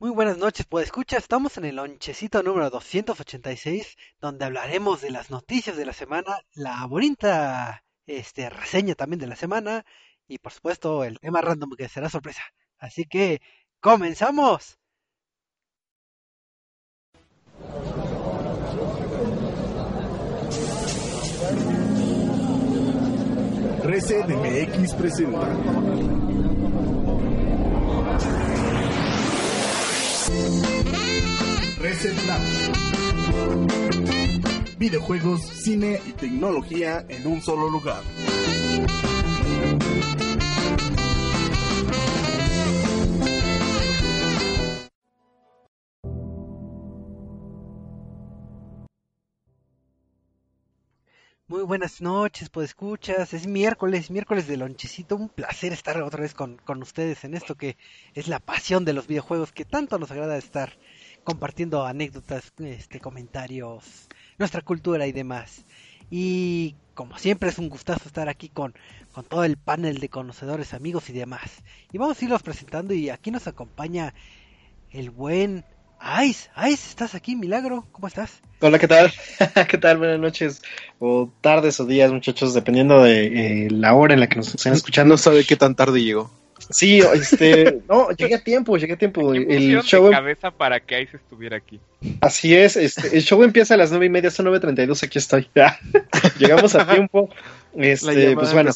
Muy buenas noches, pues escucha, estamos en el lonchecito número 286, donde hablaremos de las noticias de la semana, la bonita este, reseña también de la semana y por supuesto el tema random que será sorpresa. Así que, ¡comenzamos! Reset MX presenta. Reset Lab. Videojuegos, cine y tecnología en un solo lugar. Muy buenas noches, pues escuchas. Es miércoles, miércoles de lonchecito. Un placer estar otra vez con, con, ustedes en esto que es la pasión de los videojuegos que tanto nos agrada estar compartiendo anécdotas, este, comentarios, nuestra cultura y demás. Y como siempre es un gustazo estar aquí con, con todo el panel de conocedores, amigos y demás. Y vamos a irlos presentando y aquí nos acompaña el buen Ice, Ice, ¿estás aquí, Milagro? ¿Cómo estás? Hola, ¿qué tal? ¿Qué tal? Buenas noches, o tardes o días, muchachos, dependiendo de eh, la hora en la que nos estén escuchando. No sabe qué tan tarde llegó. Sí, este, no, llegué a tiempo, llegué a tiempo. El show de cabeza para que Ice estuviera aquí. Así es, este, el show empieza a las nueve y media, son nueve treinta y dos, aquí estoy. Llegamos a tiempo. Este, pues bueno.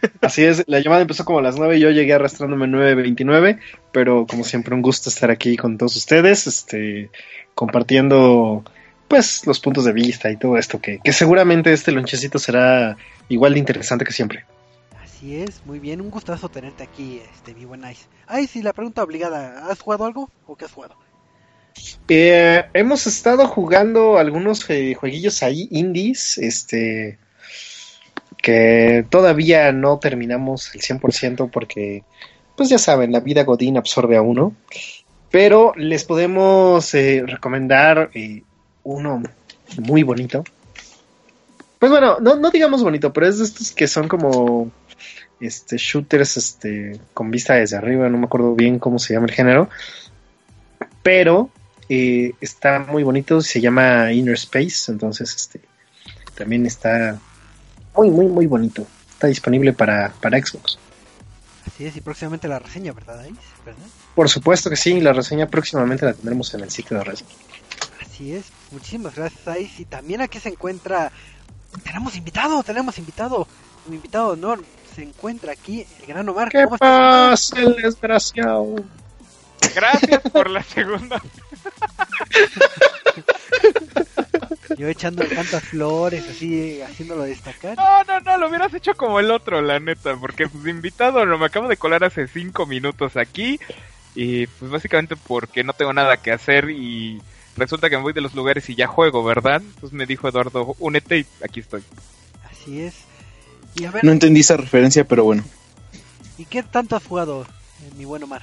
Así es, la llamada empezó como a las 9 y yo llegué arrastrándome 9.29, pero como siempre un gusto estar aquí con todos ustedes, este, compartiendo pues los puntos de vista y todo esto, que, que seguramente este lonchecito será igual de interesante que siempre. Así es, muy bien, un gustazo tenerte aquí, este, mi buen Ice. Ay, sí, la pregunta obligada, ¿has jugado algo o qué has jugado? Eh, hemos estado jugando algunos jueguillos ahí, indies, este que todavía no terminamos el 100% porque, pues ya saben, la vida Godín absorbe a uno. Pero les podemos eh, recomendar eh, uno muy bonito. Pues bueno, no, no digamos bonito, pero es de estos que son como este shooters este con vista desde arriba, no me acuerdo bien cómo se llama el género. Pero eh, está muy bonito, se llama Inner Space, entonces este también está muy, muy, muy bonito. Está disponible para, para Xbox. Así es, y próximamente la reseña, ¿verdad, ¿verdad? Por supuesto que sí, la reseña próximamente la tendremos en el sitio de Red. Así es, muchísimas gracias, Ais. Y también aquí se encuentra. Tenemos invitado, tenemos invitado. Un invitado de honor se encuentra aquí, el gran Omar. ¿Qué pasa, el desgraciado? Gracias por la segunda. Yo echando tantas flores, así, haciéndolo destacar. No, no, no, lo hubieras hecho como el otro, la neta, porque pues invitado, lo me acabo de colar hace cinco minutos aquí, y pues básicamente porque no tengo nada que hacer y resulta que me voy de los lugares y ya juego, ¿verdad? Entonces me dijo Eduardo, únete y aquí estoy. Así es. Y a ver, no entendí esa referencia, pero bueno. ¿Y qué tanto has jugado, mi buen Omar?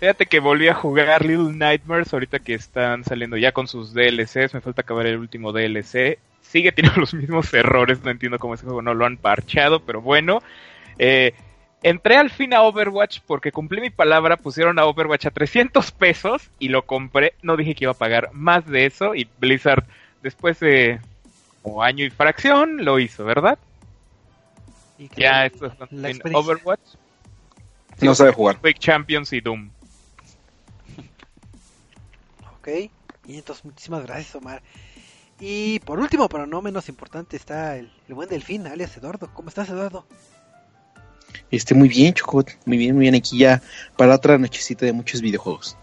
Fíjate que volví a jugar Little Nightmares ahorita que están saliendo ya con sus DLCs. Me falta acabar el último DLC. Sigue teniendo los mismos errores. No entiendo cómo ese juego no lo han parchado, pero bueno. Eh, entré al fin a Overwatch porque cumplí mi palabra. Pusieron a Overwatch a 300 pesos y lo compré. No dije que iba a pagar más de eso. Y Blizzard, después de un año y fracción, lo hizo, ¿verdad? Ya, esto es en Overwatch. No sabe jugar. Quick Champions y Doom. Ok, y entonces muchísimas gracias Omar. Y por último, pero no menos importante, está el, buen Delfín, alias Eduardo. ¿Cómo estás Eduardo? Este, muy bien, Chocot, muy bien, muy bien aquí ya para otra nochecita de muchos videojuegos.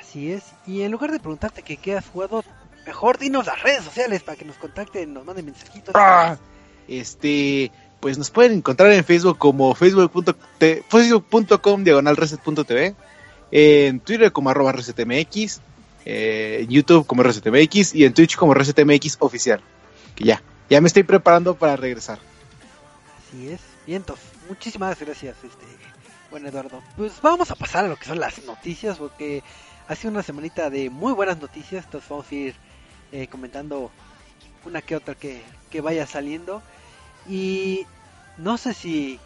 Así es, y en lugar de preguntarte que qué has jugado, mejor dinos las redes sociales para que nos contacten, nos manden mensajitos. Ah, este, pues nos pueden encontrar en Facebook como facebook.com diagonal reset.tv, en Twitter como arroba resetmx, eh, en YouTube como ResetMX y en Twitch como ResetMX oficial. Que ya, ya me estoy preparando para regresar. Así es, vientos. Muchísimas gracias, este, bueno Eduardo. Pues vamos a pasar a lo que son las noticias, porque ha sido una semanita de muy buenas noticias, entonces vamos a ir eh, comentando una que otra que, que vaya saliendo. Y no sé si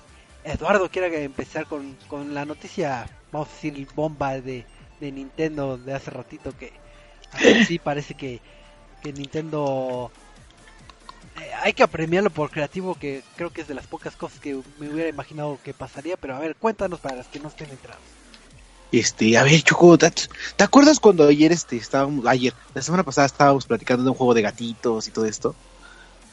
Eduardo quiera empezar con, con la noticia, vamos a decir, bomba de, de Nintendo de hace ratito que sí parece que, que Nintendo eh, hay que apremiarlo por creativo que creo que es de las pocas cosas que me hubiera imaginado que pasaría, pero a ver, cuéntanos para los que no estén entrados. Este, a ver, Choco, ¿te, te acuerdas cuando ayer este estábamos, ayer, la semana pasada estábamos platicando de un juego de gatitos y todo esto?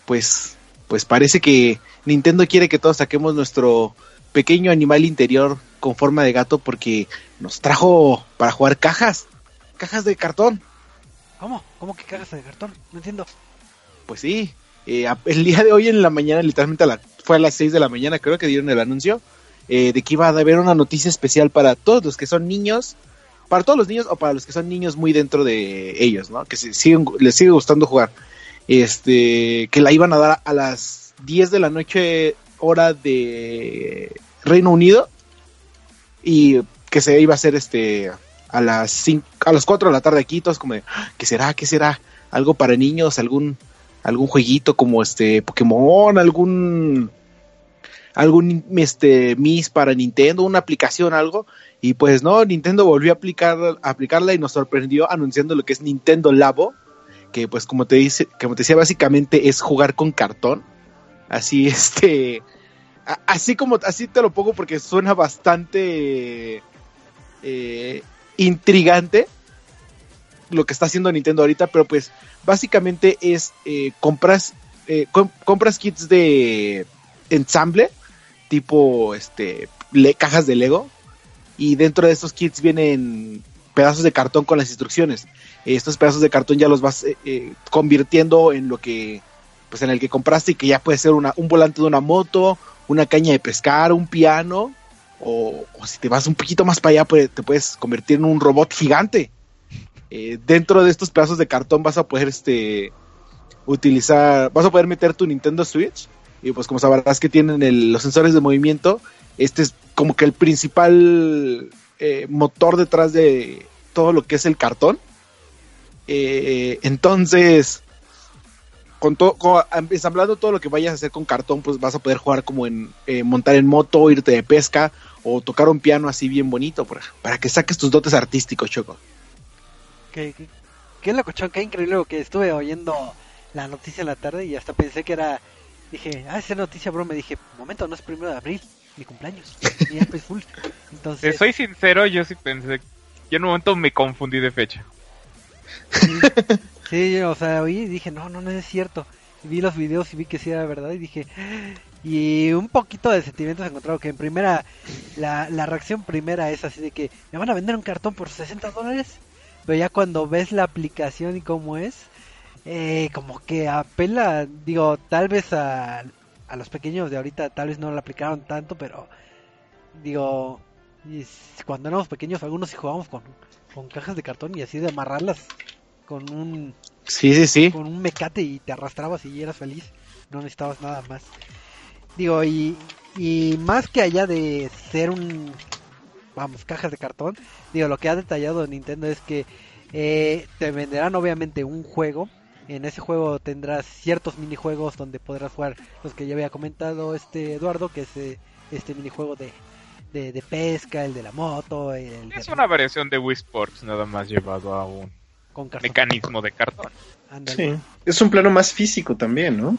Pues, pues parece que Nintendo quiere que todos saquemos nuestro pequeño animal interior con forma de gato porque nos trajo para jugar cajas, cajas de cartón. ¿Cómo? ¿Cómo que cajas de cartón? No entiendo. Pues sí, eh, el día de hoy en la mañana, literalmente a la- fue a las 6 de la mañana, creo que dieron el anuncio, eh, de que iba a haber una noticia especial para todos los que son niños, para todos los niños o para los que son niños muy dentro de ellos, ¿no? Que se siguen, les sigue gustando jugar. Este, que la iban a dar a las 10 de la noche, hora de Reino Unido, y que se iba a hacer este a las cinco, a las 4 de la tarde aquí, todos como "Ah, ¿qué será? ¿Qué será? Algo para niños, algún algún jueguito como este Pokémon, algún algún este Miss para Nintendo, una aplicación, algo. Y pues no, Nintendo volvió a aplicar aplicarla y nos sorprendió anunciando lo que es Nintendo Labo, que pues como te dice, como te decía, básicamente es jugar con cartón. Así este así como así te lo pongo porque suena bastante eh, intrigante lo que está haciendo Nintendo ahorita, pero pues básicamente es eh, compras eh, com- compras kits de ensamble tipo este cajas de Lego y dentro de estos kits vienen pedazos de cartón con las instrucciones. Estos pedazos de cartón ya los vas eh, eh, convirtiendo en lo que pues en el que compraste y que ya puede ser una, un volante de una moto, una caña de pescar, un piano o, si te vas un poquito más para allá pues, te puedes convertir en un robot gigante. Eh, dentro de estos pedazos de cartón vas a poder este utilizar, vas a poder meter tu Nintendo Switch y pues como sabrás que tienen los sensores de movimiento, este es como que el principal motor detrás de todo lo que es el cartón. Eh, entonces, con todo, con- ensamblando todo lo que vayas a hacer con cartón, pues vas a poder jugar como en eh, montar en moto, irte de pesca o tocar un piano así bien bonito para, para que saques tus dotes artísticos, Choco. Qué, qué, qué locochón, qué increíble lo que estuve oyendo la noticia en la tarde y hasta pensé que era. Dije, ah, esa noticia, bro. Me dije, momento, no es primero de abril, mi cumpleaños. Full. Te Entonces, soy sincero, yo sí pensé. Yo en un momento me confundí de fecha. Sí, o sea, oí y dije, no, no, no es cierto. Vi los videos y vi que sí era verdad y dije, y un poquito de sentimientos encontrado que en primera, la, la reacción primera es así de que me van a vender un cartón por 60 dólares, pero ya cuando ves la aplicación y cómo es, eh, como que apela, digo, tal vez a, a los pequeños de ahorita tal vez no lo aplicaron tanto, pero digo, cuando éramos pequeños algunos sí jugábamos con, con cajas de cartón y así de amarrarlas con un Sí, sí, sí. con un mecate y te arrastrabas y eras feliz. No necesitabas nada más. Digo, y, y más que allá de ser un, vamos, cajas de cartón, digo, lo que ha detallado Nintendo es que eh, te venderán obviamente un juego. En ese juego tendrás ciertos minijuegos donde podrás jugar los que ya había comentado este Eduardo, que es eh, este minijuego de, de, de pesca, el de la moto, el Es de- una variación de Wii Sports, nada más llevado a un con cartón. mecanismo de cartón. Sí. Es un plano más físico también, ¿no?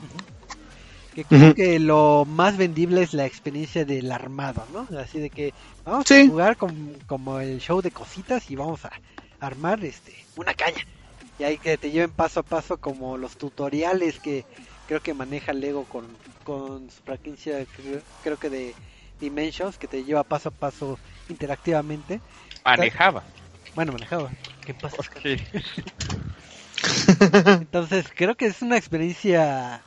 Que creo que lo más vendible es la experiencia del armado, ¿no? Así de que vamos Sí. a jugar con- como el show de cositas y vamos a armar este una caña. Y ahí que te lleven paso a paso como los tutoriales que creo que maneja Lego con, con su franquicia, creo, creo que de Dimensions, que te lleva paso a paso interactivamente. Manejaba. Bueno, manejaba. ¿Qué pasa? Ok. Entonces creo que es una experiencia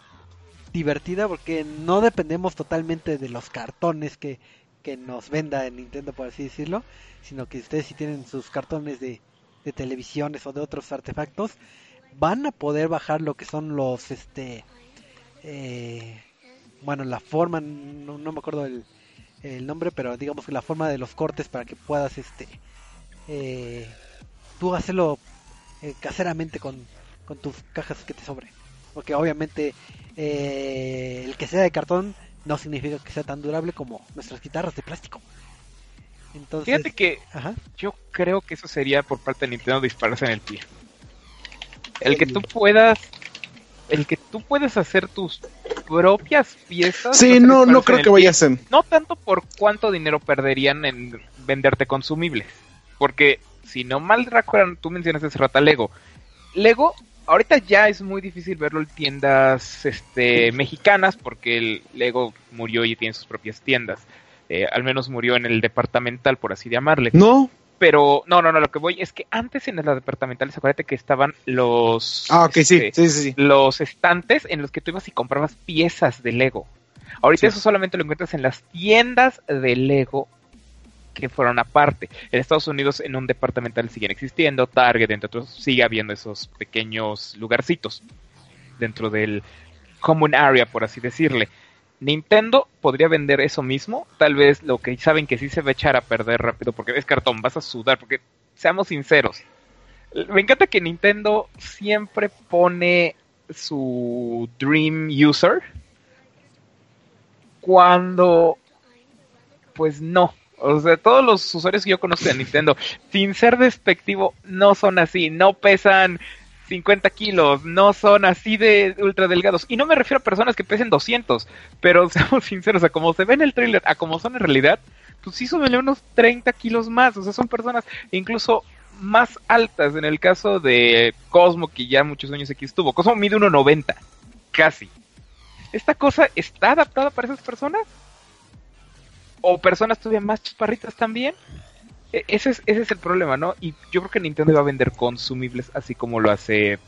divertida porque no dependemos totalmente de los cartones que, que nos venda Nintendo, por así decirlo, sino que ustedes si tienen sus cartones de, de televisiones o de otros artefactos, van a poder bajar lo que son los, este, eh, bueno, la forma, no, no me acuerdo el, el nombre, pero digamos que la forma de los cortes para que puedas, este, eh, tú hacerlo eh, caseramente con, con tus cajas que te sobre. Porque obviamente eh, el que sea de cartón no significa que sea tan durable como nuestras guitarras de plástico. Entonces, Fíjate que ajá. yo creo que eso sería por parte de Nintendo dispararse en el pie. El que tú puedas, el que tú puedas hacer tus propias piezas. Sí, no, no creo que vaya a ser. No tanto por cuánto dinero perderían en venderte consumibles. Porque, si no mal recuerdan, tú mencionaste hace rato a Lego. Lego, ahorita ya es muy difícil verlo en tiendas este, mexicanas porque el Lego murió y tiene sus propias tiendas. Eh, al menos murió en el departamental, por así llamarle. No. Pero, no, no, no, lo que voy es que antes en las departamentales, acuérdate que estaban los... Ah, ok, sí, este, sí, sí, sí. los estantes en los que tú ibas y comprabas piezas de Lego. Ahorita eso solamente lo encuentras en las tiendas de Lego que fueron aparte. En Estados Unidos en un departamental siguen existiendo, Target, entre otros, sigue habiendo esos pequeños lugarcitos dentro del common area, por así decirle. Nintendo podría vender eso mismo, tal vez lo que saben que sí se va a echar a perder rápido porque es cartón, vas a sudar, porque seamos sinceros. Me encanta que Nintendo siempre pone su Dream User cuando pues no. O sea, todos los usuarios que yo conozco de Nintendo, sin ser despectivo, no son así, no pesan 50 kilos, no son así de ultra delgados. Y no me refiero a personas que pesen 200, pero seamos sinceros, a como se ve en el trailer, a como son en realidad, pues sí suben unos 30 kilos más. O sea, son personas incluso más altas. En el caso de Cosmo, que ya muchos años aquí estuvo, Cosmo mide 1,90, casi. ¿Esta cosa está adaptada para esas personas? ¿O personas todavía más chaparritas también? E- Ese es, ese es el problema, ¿no? Y yo creo que Nintendo va a vender consumibles así como lo hace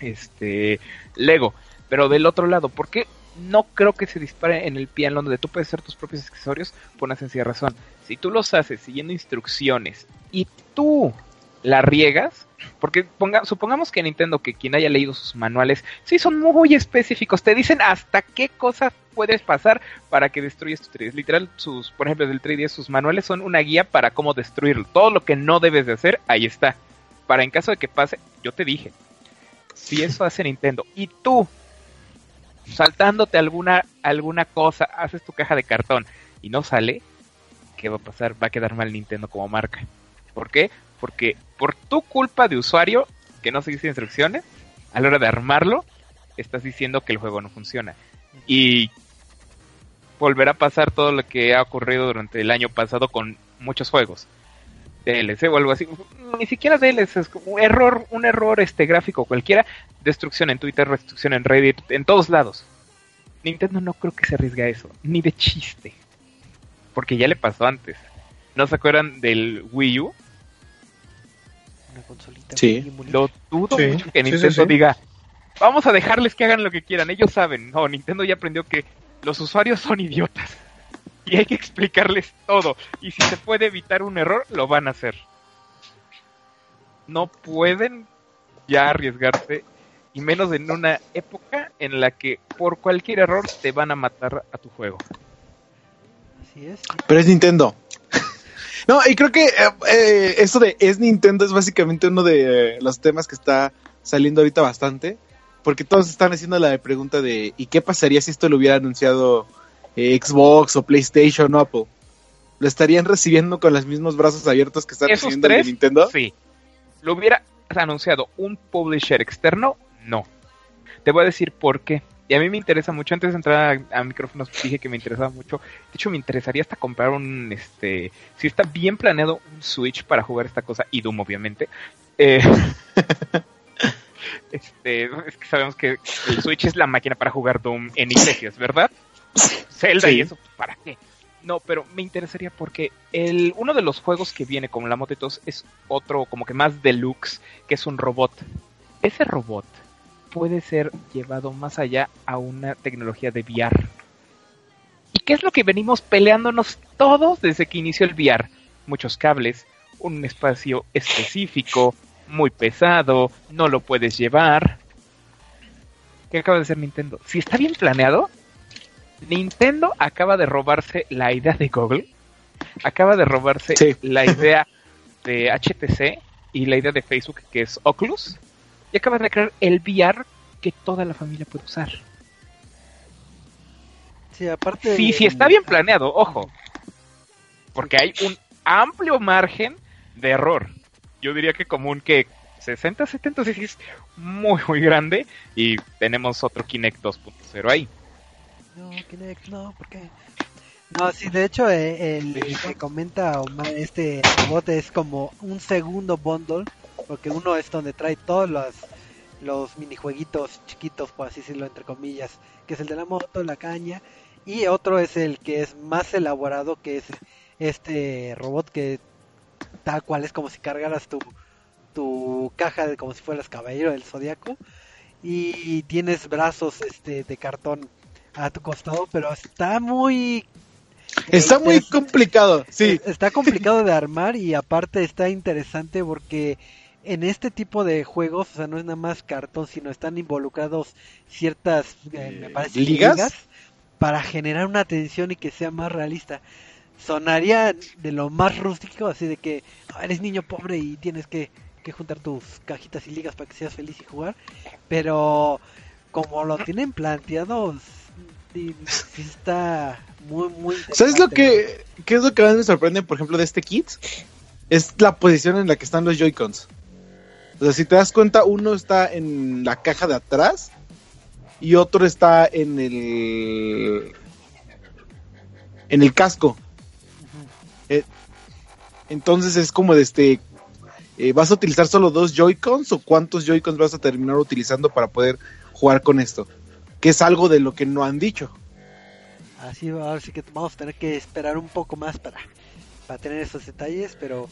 este Lego. Pero del otro lado, ¿por qué no creo que se dispare en el en donde tú puedes hacer tus propios accesorios? Por una sencilla razón. Si tú los haces siguiendo instrucciones y tú la riegas, porque ponga, supongamos que Nintendo, que quien haya leído sus manuales, sí son muy específicos, te dicen hasta qué cosas puedes pasar para que destruyas tu 3 Literal, sus, por ejemplo, del 3DS, sus manuales son una guía para cómo destruirlo. Todo lo que no debes de hacer, ahí está. Para en caso de que pase, yo te dije, si eso hace Nintendo y tú saltándote alguna alguna cosa, haces tu caja de cartón y no sale, ¿qué va a pasar? Va a quedar mal Nintendo como marca. ¿Por qué? Porque por tu culpa de usuario que no seguiste instrucciones, a la hora de armarlo, estás diciendo que el juego no funciona. Y volverá a pasar todo lo que ha ocurrido durante el año pasado con muchos juegos. DLC o algo así. Ni siquiera DLC, es un error, un error este gráfico cualquiera, destrucción en Twitter, destrucción en Reddit, en todos lados. Nintendo no creo que se arriesgue a eso, ni de chiste. Porque ya le pasó antes. ¿No se acuerdan del Wii U? Una consolita Sí. muy bonita. Lo dudo Sí, mucho que sí, sí, Nintendo sí. diga, vamos a dejarles que hagan lo que quieran, ellos saben. No, Nintendo ya aprendió que los usuarios son idiotas. Y hay que explicarles todo. Y si se puede evitar un error, lo van a hacer. No pueden ya arriesgarse. Y menos en una época en la que por cualquier error te van a matar a tu juego. Así es. Pero es Nintendo. No, y creo que eh, eh, eso de es Nintendo es básicamente uno de eh, los temas que está saliendo ahorita bastante. Porque todos están haciendo la pregunta de ¿y qué pasaría si esto lo hubiera anunciado eh, Xbox o PlayStation o Apple? ¿Lo estarían recibiendo con los mismos brazos abiertos que están ¿Esos recibiendo el de tres? Nintendo? Sí. ¿Lo hubiera anunciado un publisher externo? No. Te voy a decir por qué. Y a mí me interesa mucho, antes de entrar a, a micrófonos dije que me interesaba mucho. De hecho, me interesaría hasta comprar un, este, si está bien planeado, un Switch para jugar esta cosa, y Doom obviamente. Eh, este, es que sabemos que el Switch es la máquina para jugar Doom en iglesias, ¿verdad? Zelda y eso, ¿para qué? No, pero me interesaría porque el, uno de los juegos que viene con la todos es otro como que más deluxe, que es un robot. Ese robot puede ser llevado más allá a una tecnología de VR. ¿Y qué es lo que venimos peleándonos todos desde que inició el VR? Muchos cables, un espacio específico, muy pesado, no lo puedes llevar. ¿Qué acaba de hacer Nintendo? Si está bien planeado, Nintendo acaba de robarse la idea de Google, acaba de robarse Sí. la idea de HTC y la idea de Facebook, que es Oculus, y acaba de crear el VR que toda la familia puede usar. Sí, aparte. Sí, sí está bien planeado, ojo. Porque hay un amplio margen de error. Yo diría que como un que 60, 70, sí, es muy, muy grande. Y tenemos otro Kinect 2.0 ahí. No, Kinect, no, ¿por qué? No, sí, de hecho, eh, el que comenta Omar, este robot es como un segundo bundle, porque uno es donde trae todos los, los minijueguitos chiquitos, por así decirlo, entre comillas, que es el de la moto, la caña, y otro es el que es más elaborado, que es este robot que tal cual es como si cargaras tu, tu caja de como si fueras caballero del zodiaco y tienes brazos este de cartón a tu costado, pero está muy Está muy es- complicado, sí. Está complicado de armar y aparte está interesante porque en este tipo de juegos, o sea, no es nada más cartón, sino están involucrados ciertas, eh, me parece, ¿ligas? para generar una tensión y que sea más realista. Sonaría de lo más rústico, así de que "Ah, eres niño pobre y tienes que, que juntar tus cajitas y ligas para que seas feliz y jugar, pero como lo tienen planteado, está muy, muy... ¿Sabes lo que qué es lo que más me sorprende, por ejemplo, de este kit? Es la posición en la que están los Joy-Cons. O sea, si te das cuenta, uno está en la caja de atrás y otro está en el en el casco. Eh, entonces es como de este eh, ¿vas a utilizar solo dos Joy-Cons o cuántos Joy-Cons vas a terminar utilizando para poder jugar con esto? Que es algo de lo que no han dicho. Así va, ahora sí que vamos a tener que esperar un poco más para, para tener esos detalles, pero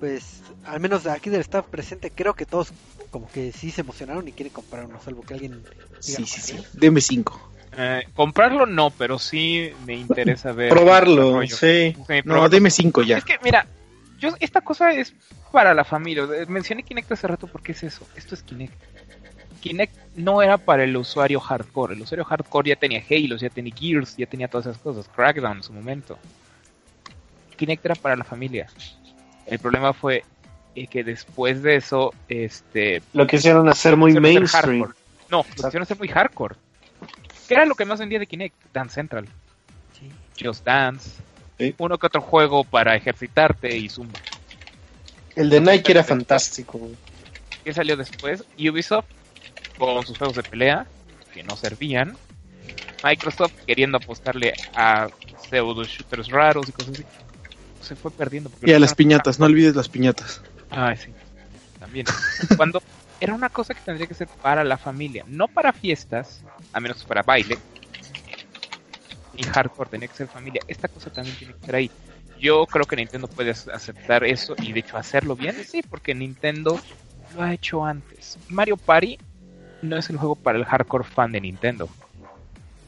pues al menos de aquí del staff presente creo que todos como que sí se emocionaron y quieren comprar uno, salvo que alguien diga Sí, sí, sí. Deme cinco. Eh, comprarlo no, pero sí me interesa ver. Probarlo, sí. Sí, No, probarlo. deme cinco ya. Es que, mira, yo esta cosa es para la familia. Mencioné Kinect hace rato porque es eso. Esto es Kinect. Kinect no era para el usuario hardcore. El usuario hardcore ya tenía Halo, ya tenía Gears, ya tenía todas esas cosas. Crackdown en su momento. Kinect era para la familia. El problema fue eh, que después de eso, este, Lo quisieron hacer muy hacer mainstream. hardcore. No, lo quisieron hacer muy hardcore. ¿Qué era lo que más vendía de Kinect? Dance Central. Sí. Just Dance. Sí. Uno que otro juego para ejercitarte y Zumba. El de Nike era fantástico. ¿Qué salió después? Ubisoft con sus juegos de pelea que no servían. Microsoft queriendo apostarle a pseudo shooters raros y cosas así. Se fue perdiendo. porque Y a las piñatas, no olvides las piñatas. Ay, sí. También. Cuando era una cosa que tendría que ser para la familia, no para fiestas, a menos para baile. Y hardcore tenía que ser familia. Esta cosa también tiene que ser ahí. Yo creo que Nintendo puede ac- aceptar eso y de hecho hacerlo bien. Sí, porque Nintendo lo ha hecho antes. Mario Party no es el juego para el hardcore fan de Nintendo.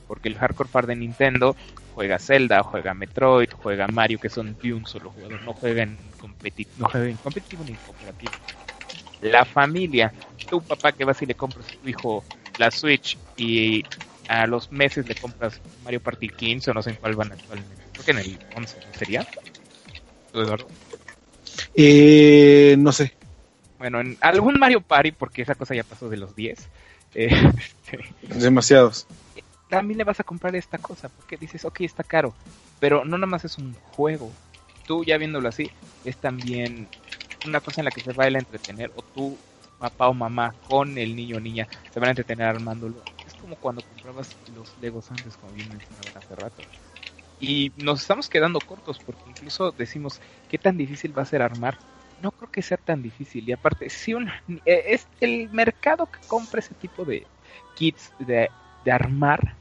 Porque el hardcore fan de Nintendo juega Zelda, juega Metroid, juega Mario, que son de un solo jugador. No juega en, competi- no juega en competitivo ni en cooperativo. La familia, tu papá que vas y le compras a tu hijo la Switch y a los meses le compras Mario Party 15 o no sé en cuál van actualmente. Creo que en el 11 ¿no sería. ¿Tú, Eduardo? Eh, no sé. Bueno, en algún Mario Party, porque esa cosa ya pasó de los 10. eh, este, Demasiados. También le vas a comprar esta cosa, porque dices, ok, está caro, pero no nada más es un juego. Tú ya viéndolo así, es también una cosa en la que se va a entretener, o tú, papá o mamá, con el niño o niña, se van a entretener armándolo. Es como cuando comprabas los Legos antes, como bien mencionaban hace rato. Y nos estamos quedando cortos, porque incluso decimos, ¿qué tan difícil va a ser armar? No creo que sea tan difícil, y aparte, si un, eh, es el mercado que compra ese tipo de kits de, de armar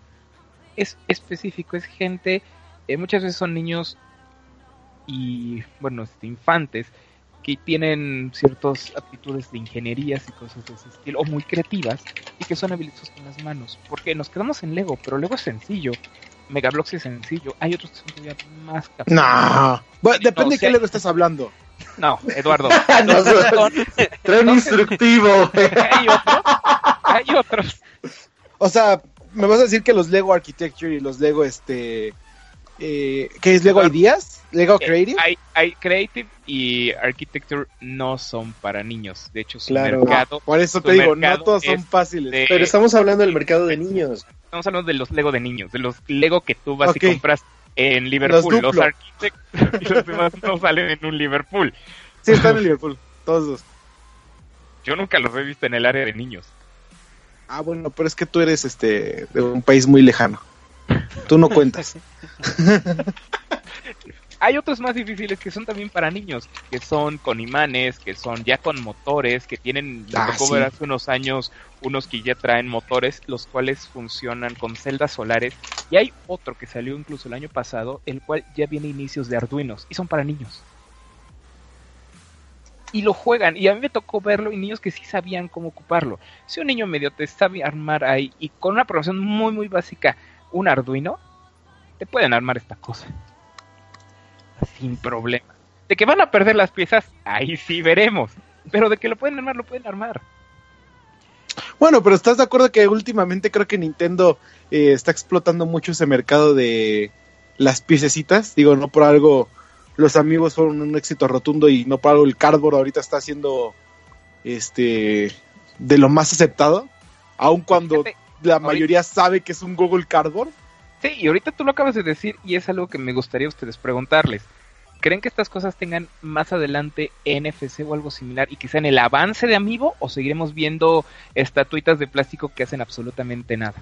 es específico, es gente, eh, muchas veces son niños y, bueno, este, infantes que tienen ciertas aptitudes de ingenierías y cosas de ese estilo, o muy creativas, y que son habilidosos con las manos. Porque nos quedamos en Lego, pero Lego es sencillo, Megablox es sencillo, hay otros que son todavía más capazes. No. Bueno, depende No, de qué. Lego estás hablando. No, Eduardo. Un instructivo. hay otros, hay otros. O sea, me vas a decir que los Lego Architecture y los Lego, este. Eh, ¿Qué es Lego Ideas? ¿Lego Creative? Eh, Hay, hay Creative y Architecture no son para niños. De hecho, su Claro. mercado. Por eso te digo, no todos son es fáciles. de- Pero estamos hablando del mercado de niños. Estamos hablando de los Lego de niños, de los Lego que tú vas Ok. y compras en Liverpool. Los, Duplo. Architects y los demás no salen en un Liverpool. Sí, están en Liverpool, todos dos. Yo nunca los he visto en el área de niños. Ah, bueno, pero es que tú eres este de un país muy lejano. Tú no cuentas. Hay otros más difíciles que son también para niños, que son con imanes, que son ya con motores, que tienen, me Ah, tocó sí. ver hace unos años unos que ya traen motores, los cuales funcionan con celdas solares. Y hay otro que salió incluso el año pasado, el cual ya viene inicios de Arduinos y son para niños. Y lo juegan, y a mí me tocó verlo y niños que sí sabían cómo ocuparlo. Si un niño medio te sabe armar ahí y con una programación muy muy básica, un Arduino, te pueden armar esta cosa sin problema. De que van a perder las piezas, ahí sí veremos. Pero de que lo pueden armar, lo pueden armar. Bueno, pero ¿estás de acuerdo que últimamente creo que Nintendo eh, está explotando mucho ese mercado de las piececitas? Digo, no por algo los amigos fueron un éxito rotundo y no algo el cardboard ahorita está siendo este de lo más aceptado, aun cuando Fíjate, la ahorita- mayoría sabe que es un Google Cardboard. Sí, y ahorita tú lo acabas de decir y es algo que me gustaría a ustedes preguntarles. ¿Creen que estas cosas tengan más adelante NFC o algo similar y quizá en el avance de Amiibo o seguiremos viendo estatuitas de plástico que hacen absolutamente nada?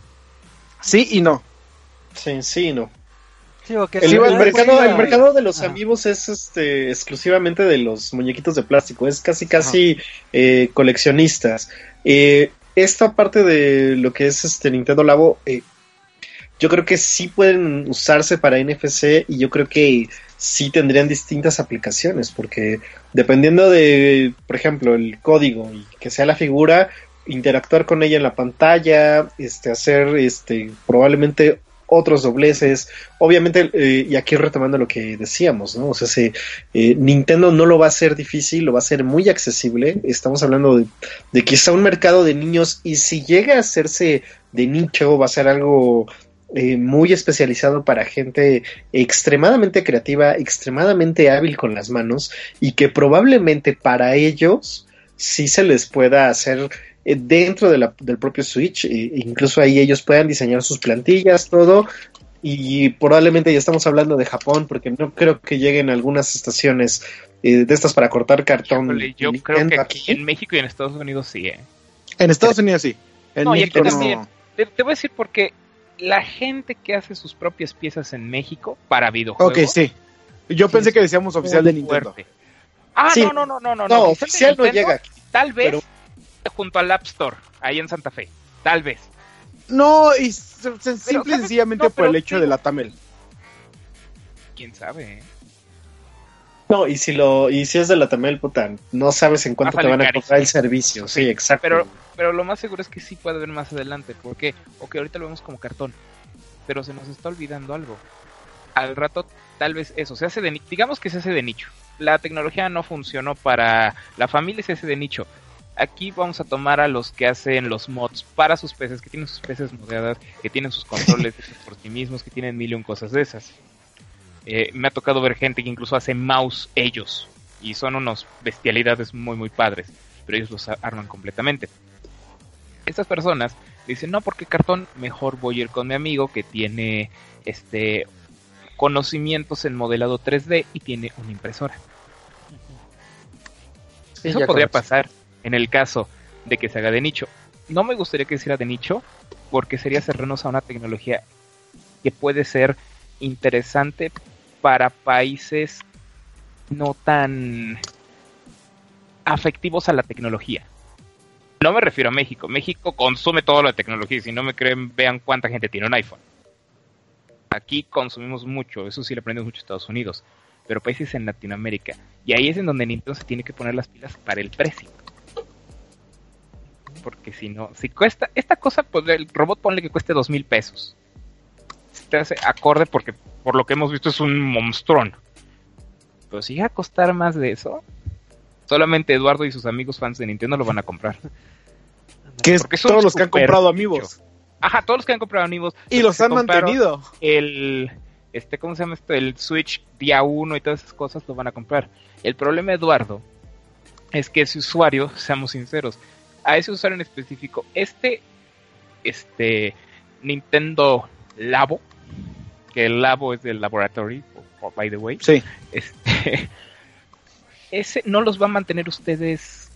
Sí y no. Sí, sí, no. Sí, El, Sí, el bueno, mercado, el mercado de los amigos es este exclusivamente de los muñequitos de plástico, es casi casi eh, coleccionistas. Eh, esta parte de lo que es este Nintendo Labo, eh, yo creo que sí pueden usarse para NFC y yo creo que sí tendrían distintas aplicaciones, porque dependiendo de, por ejemplo, el código y que sea la figura, interactuar con ella en la pantalla, este, hacer este, probablemente otros dobleces, obviamente, eh, y aquí retomando lo que decíamos, ¿no? O sea, se, eh, Nintendo no lo va a hacer difícil, lo va a hacer muy accesible. Estamos hablando de, de está un mercado de niños y si llega a hacerse de nicho, va a ser algo eh, muy especializado para gente extremadamente creativa, extremadamente hábil con las manos y que probablemente para ellos sí se les pueda hacer eh, dentro de la- del propio Switch, eh, incluso ahí ellos puedan diseñar sus plantillas, todo, y probablemente ya estamos hablando de Japón, porque no creo que lleguen algunas estaciones eh, de estas para cortar cartón. Híjole, yo Nintendo creo que aquí en México y en Estados Unidos sí, ¿eh? En Estados Unidos sí. En No, y aquí no. Te, te voy a decir porque la gente que hace sus propias piezas en México para videojuegos. Ok, sí. Yo Sí, pensé que decíamos oficial de Nintendo. fuerte. Ah, Sí. no, no, no, no, no. No, oficial no Nintendo, llega aquí. Tal vez pero- junto al App Store, ahí en Santa Fe. Tal vez. No, y simple y sencillamente No, por el hecho digo- de la Tamel. Quién sabe, ¿eh? No, y si lo, y si es de la Tamel, puta, no sabes en cuánto Va a te van a cobrar el servicio. Sí, exacto. Pero, pero lo más seguro es que sí puede haber más adelante. porque Ok, ahorita lo vemos como cartón. Pero se nos está olvidando algo. Al rato, tal vez eso, se hace de digamos que se hace de nicho. La tecnología no funcionó para la familia, se hace de nicho. Aquí vamos a tomar a los que hacen los mods para sus peces, que tienen sus peces modeadas, que tienen sus controles hechos por sí mismos, que tienen mil y un cosas de esas. Eh, me ha tocado ver gente que incluso hace mouse ellos. Y son unos bestialidades muy, muy padres. Pero ellos los arman completamente. Estas personas dicen, no, porque cartón, mejor voy a ir con mi amigo que tiene este conocimientos en modelado 3D y tiene una impresora. Sí, Eso podría pasar en el caso de que se haga de nicho. No me gustaría que hiciera de nicho porque sería cerrarnos a una tecnología que puede ser interesante para países no tan afectivos a la tecnología. No me refiero a México. México consume toda la tecnología. Si no me creen, vean cuánta gente tiene un iPhone. Aquí consumimos mucho. Eso sí le aprendemos mucho a Estados Unidos. Pero países en Latinoamérica. Y ahí es en donde Nintendo se tiene que poner las pilas para el precio. Porque si no, si cuesta, esta cosa, pues el robot ponle que cueste dos mil pesos. Te hace acorde porque por lo que hemos visto es un monstrón. Pero si llega a costar más de eso, solamente Eduardo y sus amigos fans de Nintendo lo van a comprar. Que es todos los que han comprado amigos. Ajá, todos los que han comprado amigos. Y los que han mantenido. El, este, ¿cómo se llama esto? El Switch día 1 y todas esas cosas lo van a comprar. El problema, Eduardo, es que ese usuario, seamos sinceros, a ese usuario en específico, este, este, Nintendo Labo, que el labo es del laboratory, by the way, Sí. este, ese no los va a mantener ustedes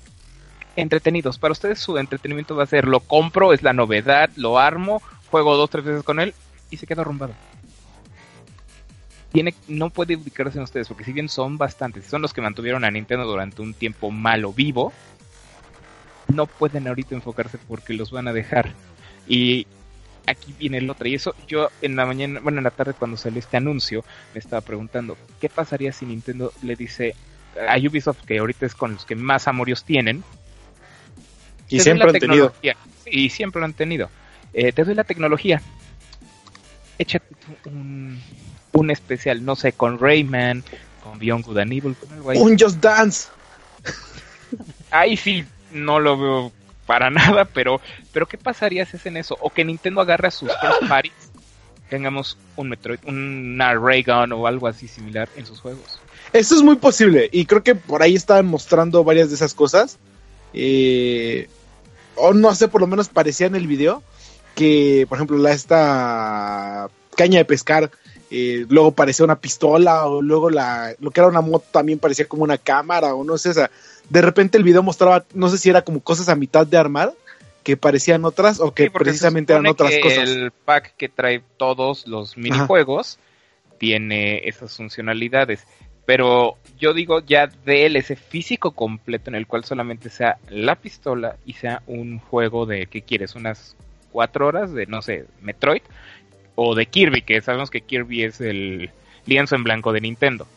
entretenidos. Para ustedes su entretenimiento va a ser lo compro, es la novedad, lo armo, juego dos, tres veces con él y se queda arrumbado. Tiene, no puede ubicarse en ustedes, porque si bien son bastantes, son los que mantuvieron a Nintendo durante un tiempo malo vivo, no pueden ahorita enfocarse porque los van a dejar. Y aquí viene el otro. Y eso yo en la mañana, bueno, en la tarde cuando salió este anuncio, me estaba preguntando, ¿qué pasaría si Nintendo le dice a Ubisoft, que ahorita es con los que más amorios tienen, Y te doy siempre la han tenido. tecnología. Y siempre lo han tenido. Eh, te doy la tecnología. Échate un, un especial, no sé, con Rayman, con Beyond Good and Evil, con algo ahí. Un Just Dance. Ahí sí no lo veo para nada, pero, pero ¿qué pasaría si hacen eso? O que Nintendo agarre a sus first parties, tengamos un Metroid, una Raygun o algo así similar en sus juegos. Esto es muy posible y creo que por ahí estaban mostrando varias de esas cosas. Eh, o no sé, por lo menos parecía en el video que, por ejemplo, la esta caña de pescar eh, luego parecía una pistola o luego la lo que era una moto también parecía como una cámara o no sé, o sea, de repente el video mostraba, no sé si era como cosas a mitad de armar que parecían otras o que Sí, precisamente eran otras que cosas. El pack que trae todos los minijuegos tiene esas funcionalidades. Pero yo digo ya DLC físico completo en el cual solamente sea la pistola y sea un juego de, ¿qué quieres? Unas cuatro horas de, no sé, Metroid o de Kirby, que sabemos que Kirby es el lienzo en blanco de Nintendo.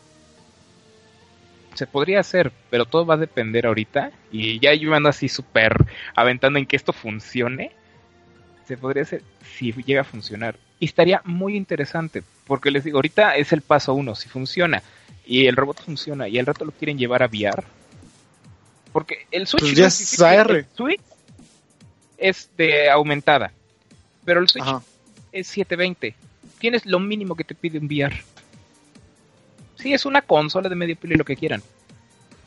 Se podría hacer, pero todo va a depender ahorita. Y ya yo ando así súper aventando en que esto funcione se podría hacer si llega a funcionar. Y estaría muy interesante, porque les digo, ahorita es el paso uno, si funciona, y el robot funciona, y al rato lo quieren llevar a VR. Porque el Switch, Pues ya es AR. el Switch es de aumentada, pero el Switch Ajá. es 720. Tienes lo mínimo que te pide un VR. Sí, es una consola de medio pelo y lo que quieran.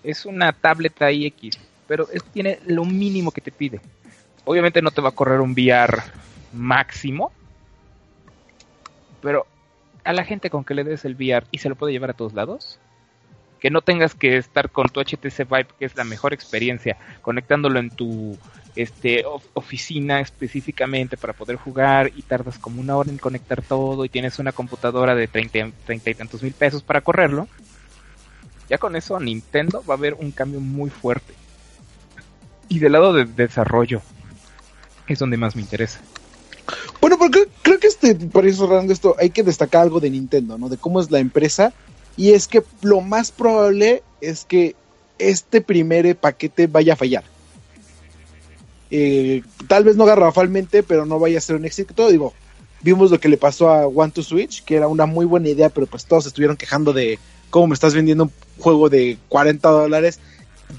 Es una tableta iX, pero tiene lo mínimo que te pide. Obviamente no te va a correr un VR máximo, pero a la gente con que le des el VR y se lo puede llevar a todos lados, que no tengas que estar con tu HTC Vive, que es la mejor experiencia, conectándolo en tu este of- oficina específicamente para poder jugar y tardas como una hora en conectar todo y tienes una computadora de 30, 30 y tantos mil pesos para correrlo. Ya con eso Nintendo va a haber un cambio muy fuerte. Y del lado de desarrollo es donde más me interesa. Bueno, porque creo que este, para ir cerrando esto, hay que destacar algo de Nintendo, ¿no? De cómo es la empresa. Y es que lo más probable es que este primer paquete vaya a fallar. Eh, tal vez no garrafalmente, pero no vaya a ser un éxito. Digo, vimos lo que le pasó a One to Switch, que era una muy buena idea, pero pues todos estuvieron quejando de cómo me estás vendiendo un juego de 40 dólares.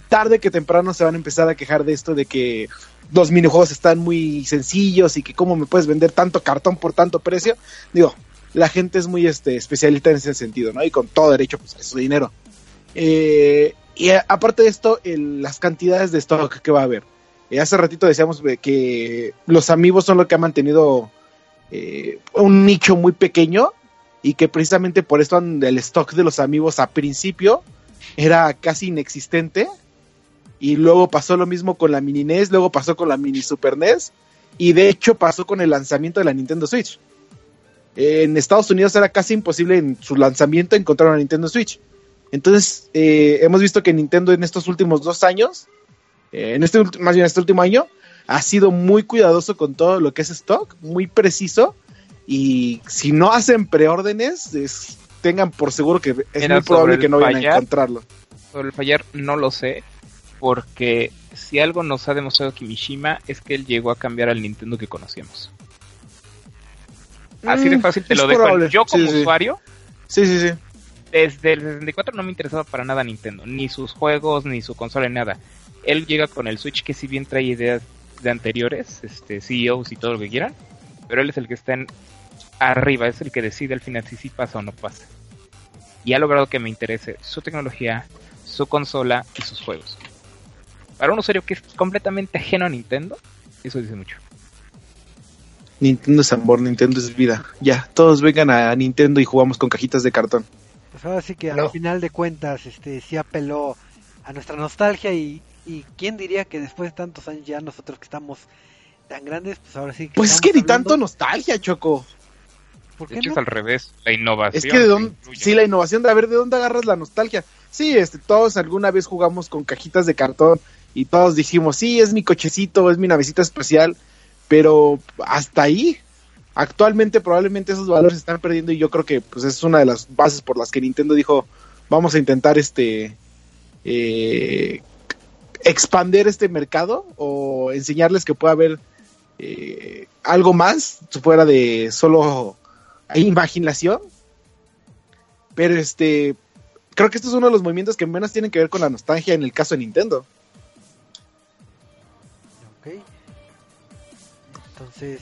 Tarde que temprano se van a empezar a quejar de esto, de que los minijuegos están muy sencillos y que cómo me puedes vender tanto cartón por tanto precio. Digo, la gente es muy este, especialista en ese sentido, ¿no? Y con todo derecho, pues, a su dinero. Eh, y aparte de esto, las cantidades de stock que va a haber. Eh, hace ratito decíamos eh, que los amigos son lo que ha mantenido eh, un nicho muy pequeño y que precisamente por esto el stock de los amigos a principio era casi inexistente y luego pasó lo mismo con la mini NES, luego pasó con la mini Super NES y de hecho pasó con el lanzamiento de la Nintendo Switch. En Estados Unidos era casi imposible en su lanzamiento encontrar una Nintendo Switch. Entonces eh, hemos visto que Nintendo en estos últimos dos años, eh, en este más bien este último año, ha sido muy cuidadoso con todo lo que es stock, muy preciso y si no hacen preórdenes, es- tengan por seguro que es Mira, muy probable que no vayan a encontrarlo. Sobre el fallar no lo sé, porque si algo nos ha demostrado Kimishima es que él llegó a cambiar al Nintendo que conocíamos. Así de Mm, fácil te es lo dejo. probable. Yo como Sí, sí. usuario, Sí, sí, sí. desde el 64 no me interesaba para nada Nintendo, ni sus juegos, ni su consola, ni nada. Él llega con el Switch que si bien trae ideas de anteriores, este, CEOs y todo lo que quieran, pero él es el que está en arriba, es el que decide al final si sí pasa o no pasa. Y ha logrado que me interese su tecnología, su consola y sus juegos. Para un usuario que es completamente ajeno a Nintendo, eso dice mucho. Nintendo es amor, Nintendo es vida. Ya, todos vengan a Nintendo y jugamos con cajitas de cartón. Pues ahora sí que No. al final de cuentas, este, sí apeló a nuestra nostalgia y, y quién diría que después de tantos años ya nosotros que estamos tan grandes, pues ahora sí que Pues es que ni tanto nostalgia, Choco. ¿Por De qué hecho, no? es al revés. La innovación. Es que de dónde, sí, la innovación de a ver de dónde agarras la nostalgia. Sí, este, todos alguna vez jugamos con cajitas de cartón y todos dijimos, sí, es mi cochecito, es mi navecita especial, pero hasta ahí. Actualmente probablemente esos valores se están perdiendo y yo creo que pues es una de las bases por las que Nintendo dijo, vamos a intentar este eh, expander este mercado o enseñarles que puede haber eh, algo más fuera de solo imaginación. Pero este, creo que este es uno de los movimientos que menos tienen que ver con la nostalgia en el caso de Nintendo. Ok. Entonces,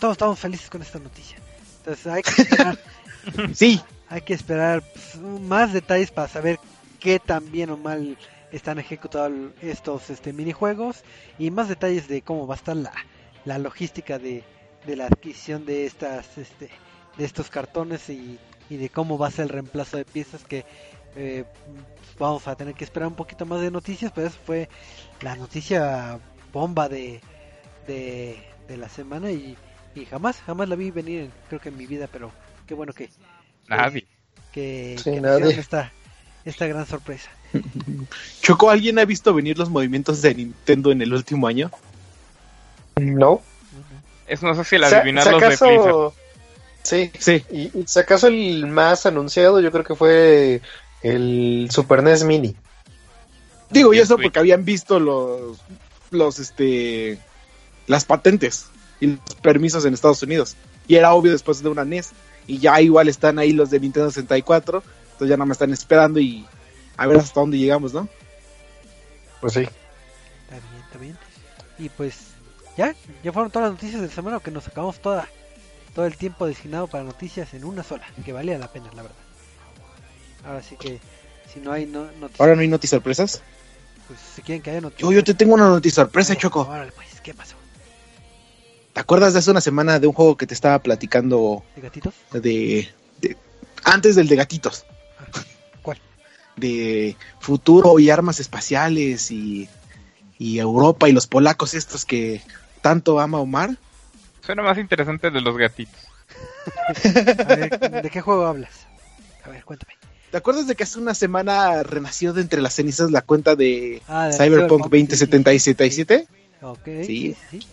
todos estamos felices con esta noticia. Entonces hay que esperar, Sí, hay que esperar pues, más detalles para saber qué tan bien o mal están ejecutados estos este, minijuegos y más detalles de cómo va a estar la, la logística de, de la adquisición de estas este, de estos cartones y, y de cómo va a ser el reemplazo de piezas que eh, vamos a tener que esperar un poquito más de noticias pero eso fue la noticia bomba de, de, de la semana y, y jamás jamás la vi venir en- creo que en mi vida pero qué bueno que Nadie. que, Sí, que nadie. esta esta gran sorpresa Choco, ¿alguien ha visto venir los movimientos de Nintendo en el último año? No. Es no sé si el adivinar si los de Blizzard. acaso... Sí, Sí, y, y si acaso el más anunciado yo creo que fue el Super NES Mini. digo y eso Switch. porque habían visto los, los, este, las patentes y los permisos en Estados Unidos. Y era obvio después de una NES. Y ya igual están ahí los de Nintendo 64. Entonces ya no me están esperando y a ver hasta dónde llegamos, ¿no? Pues sí. Está bien, está bien. Y pues ya, ya fueron todas las noticias del semana que nos acabamos toda todo el tiempo designado para noticias en una sola, que valía la pena, la verdad. Ahora sí que si no hay no, noticias, Ahora no hay noticias sorpresas. pues si quieren que haya noticias. Yo, yo te tengo una noticia sorpresa, Choco. Órale, pues, ¿qué pasó? ¿Te acuerdas de hace una semana de un juego que te estaba platicando ¿De gatitos? de, de- antes del de gatitos? De futuro y armas espaciales y, y Europa y los polacos estos que tanto ama Omar. Suena más interesante de los gatitos. A ver, ¿de qué juego hablas? A ver, cuéntame. ¿Te acuerdas de que hace una semana renació de entre las cenizas la cuenta de Ah, de Cyberpunk Cyberpunk, 2077? Ok, Sí. sí, sí. sí.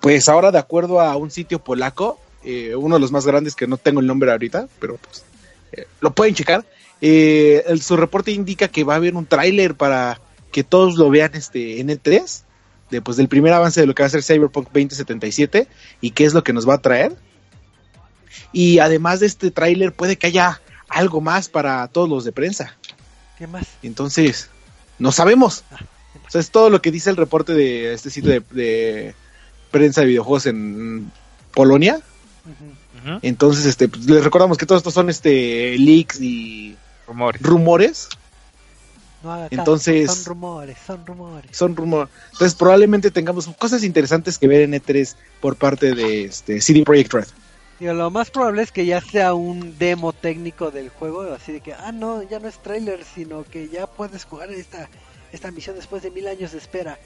Pues ahora, de acuerdo a un sitio polaco, eh, uno de los más grandes que no tengo el nombre ahorita, pero pues eh, lo pueden checar. Eh, el- su reporte indica que va a haber un tráiler para que todos lo vean este en E3, de, pues, del primer avance de lo que va a ser Cyberpunk 2077 y qué es lo que nos va a traer. Y además de este tráiler puede que haya algo más para todos los de prensa. ¿Qué más? Entonces, no sabemos. O sea, es todo lo que dice el reporte de este sitio de, de prensa de videojuegos en Polonia. Entonces, este, pues, les recordamos que todos estos son este leaks y Rumores. rumores. No haga caso, Entonces- son rumores, son rumores. Son rumores. Entonces, probablemente tengamos cosas interesantes que ver en E3 por parte de este CD Projekt Red. Digo, lo más probable es que ya sea un demo técnico del juego, así de que, ah, no, ya no es trailer, sino que ya puedes jugar esta, esta misión después de mil años de espera.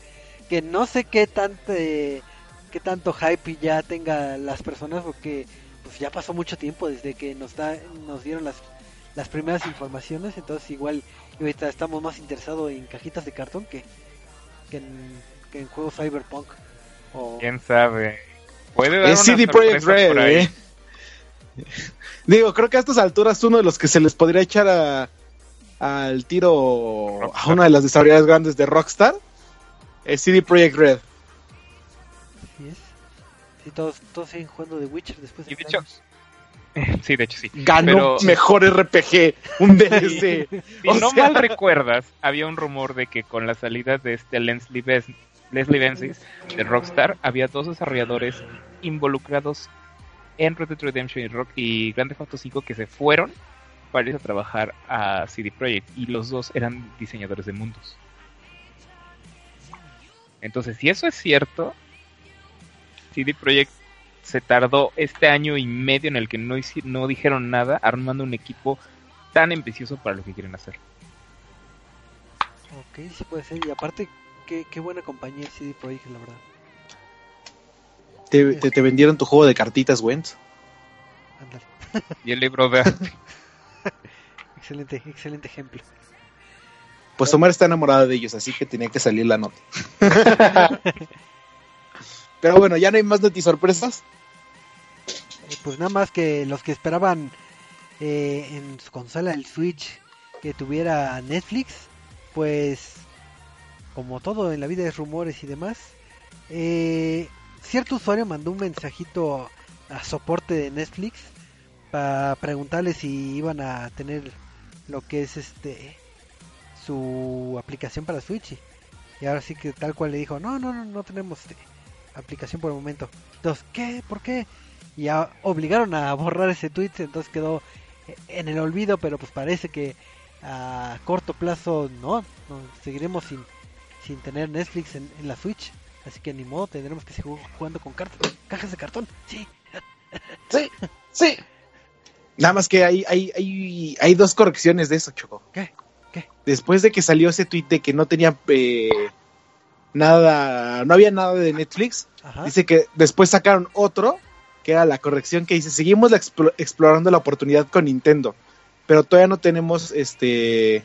Que no sé qué tanto, qué tanto hype ya tenga las personas, porque pues ya pasó mucho tiempo desde que nos da, nos dieron las, las primeras informaciones, entonces igual ahorita estamos más interesados en cajitas de cartón que, que, en, que en juegos cyberpunk. O, ¿Quién sabe? Puede dar Es CD Projekt Red, ahí. ¿eh? Digo, creo que a estas alturas uno de los que se les podría echar a, al tiro a una de las desarrolladoras grandes de Rockstar es CD Projekt Red. Así es. Sí, todos, todos siguen jugando The Witcher después de Y de mil hecho- años. Sí, de hecho sí. Ganó Pero- mejor RPG, un DLC. Si O no sea- mal recuerdas, había un rumor de que con la salida de este Leslie, Bes- Leslie Benzies de Rockstar, había dos desarrolladores involucrados en Red Dead Redemption y, Rock y Grand Theft Auto 5 que se fueron para ir a trabajar a CD Projekt y los dos eran diseñadores de mundos. Entonces, si eso es cierto, CD Projekt se tardó este año y medio en el que no, no dijeron nada armando un equipo tan ambicioso para lo que quieren hacer. Ok, sí puede ser. Y aparte, qué, qué buena compañía es CD Projekt, la verdad. Te, te, te vendieron tu juego de cartitas, Wentz. Ándale. Y el libro de arte. Excelente, excelente ejemplo. Pues Omar está enamorada de ellos, así que tenía que salir la nota. Pero bueno, ya no hay más sorpresas. Eh, Pues nada más que los que esperaban eh, en su consola el Switch que tuviera Netflix, pues como todo en la vida es rumores y demás, eh, cierto usuario mandó un mensajito a soporte de Netflix para preguntarle si iban a tener lo que es este su aplicación para Switch y ahora sí que tal cual le dijo no no no no tenemos este, aplicación por el momento entonces qué por qué y ya obligaron a borrar ese tweet entonces quedó eh, en el olvido pero pues parece que a corto plazo no, no, seguiremos sin sin tener Netflix en, en la Switch así que ni modo tendremos que seguir jugando con cartas cajas de cartón sí Sí, sí. Nada más que hay, hay, hay, hay dos correcciones de eso, Choco. ¿Qué? ¿Qué? Después de que salió ese tweet de que no tenía eh, nada, no había nada de Netflix, ajá dice que después sacaron otro, que era la corrección que dice, seguimos la explorando la oportunidad con Nintendo, pero todavía no tenemos este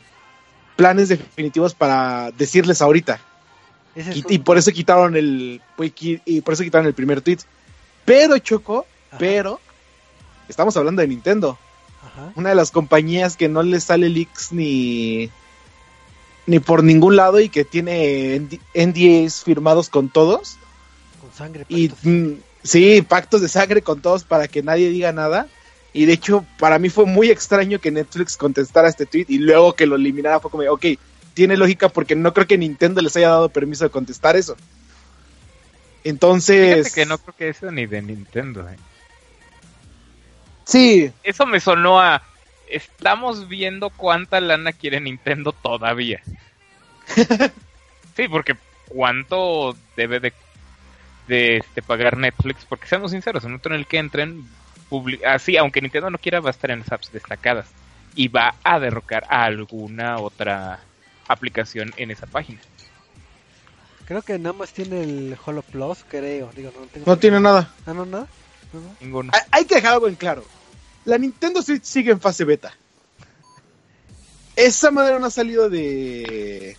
planes definitivos para decirles ahorita. Es Y, por eso quitaron el y por eso quitaron el primer tweet. Pero Choco, ajá, pero estamos hablando de Nintendo, ajá. una de las compañías que no le sale leaks ni ni por ningún lado y que tiene ND- NDAs firmados con todos con sangre y pactos. mm, sí, pactos de sangre con todos para que nadie diga nada. Y de hecho, para mí fue muy extraño que Netflix contestara este tweet y luego que lo eliminara fue como, ok, tiene lógica porque no creo que Nintendo les haya dado permiso de contestar eso. Entonces, Fíjate que no creo que eso ni de Nintendo. eh. sí, Eso me sonó a. Estamos viendo cuánta lana quiere Nintendo todavía. sí, porque cuánto debe de, de este, pagar Netflix. Porque seamos sinceros, en el momento en el que entren, así, aunque Nintendo no quiera, va a estar en las apps destacadas. Y va a derrocar a alguna otra aplicación en esa página. creo que nada más tiene el Holo Plus creo digo no tengo no tiene nada. ah no nada No, no. Ninguno. Hay- Hay que dejar algo en claro. La Nintendo Switch sigue en fase beta. Esa madre no ha salido de.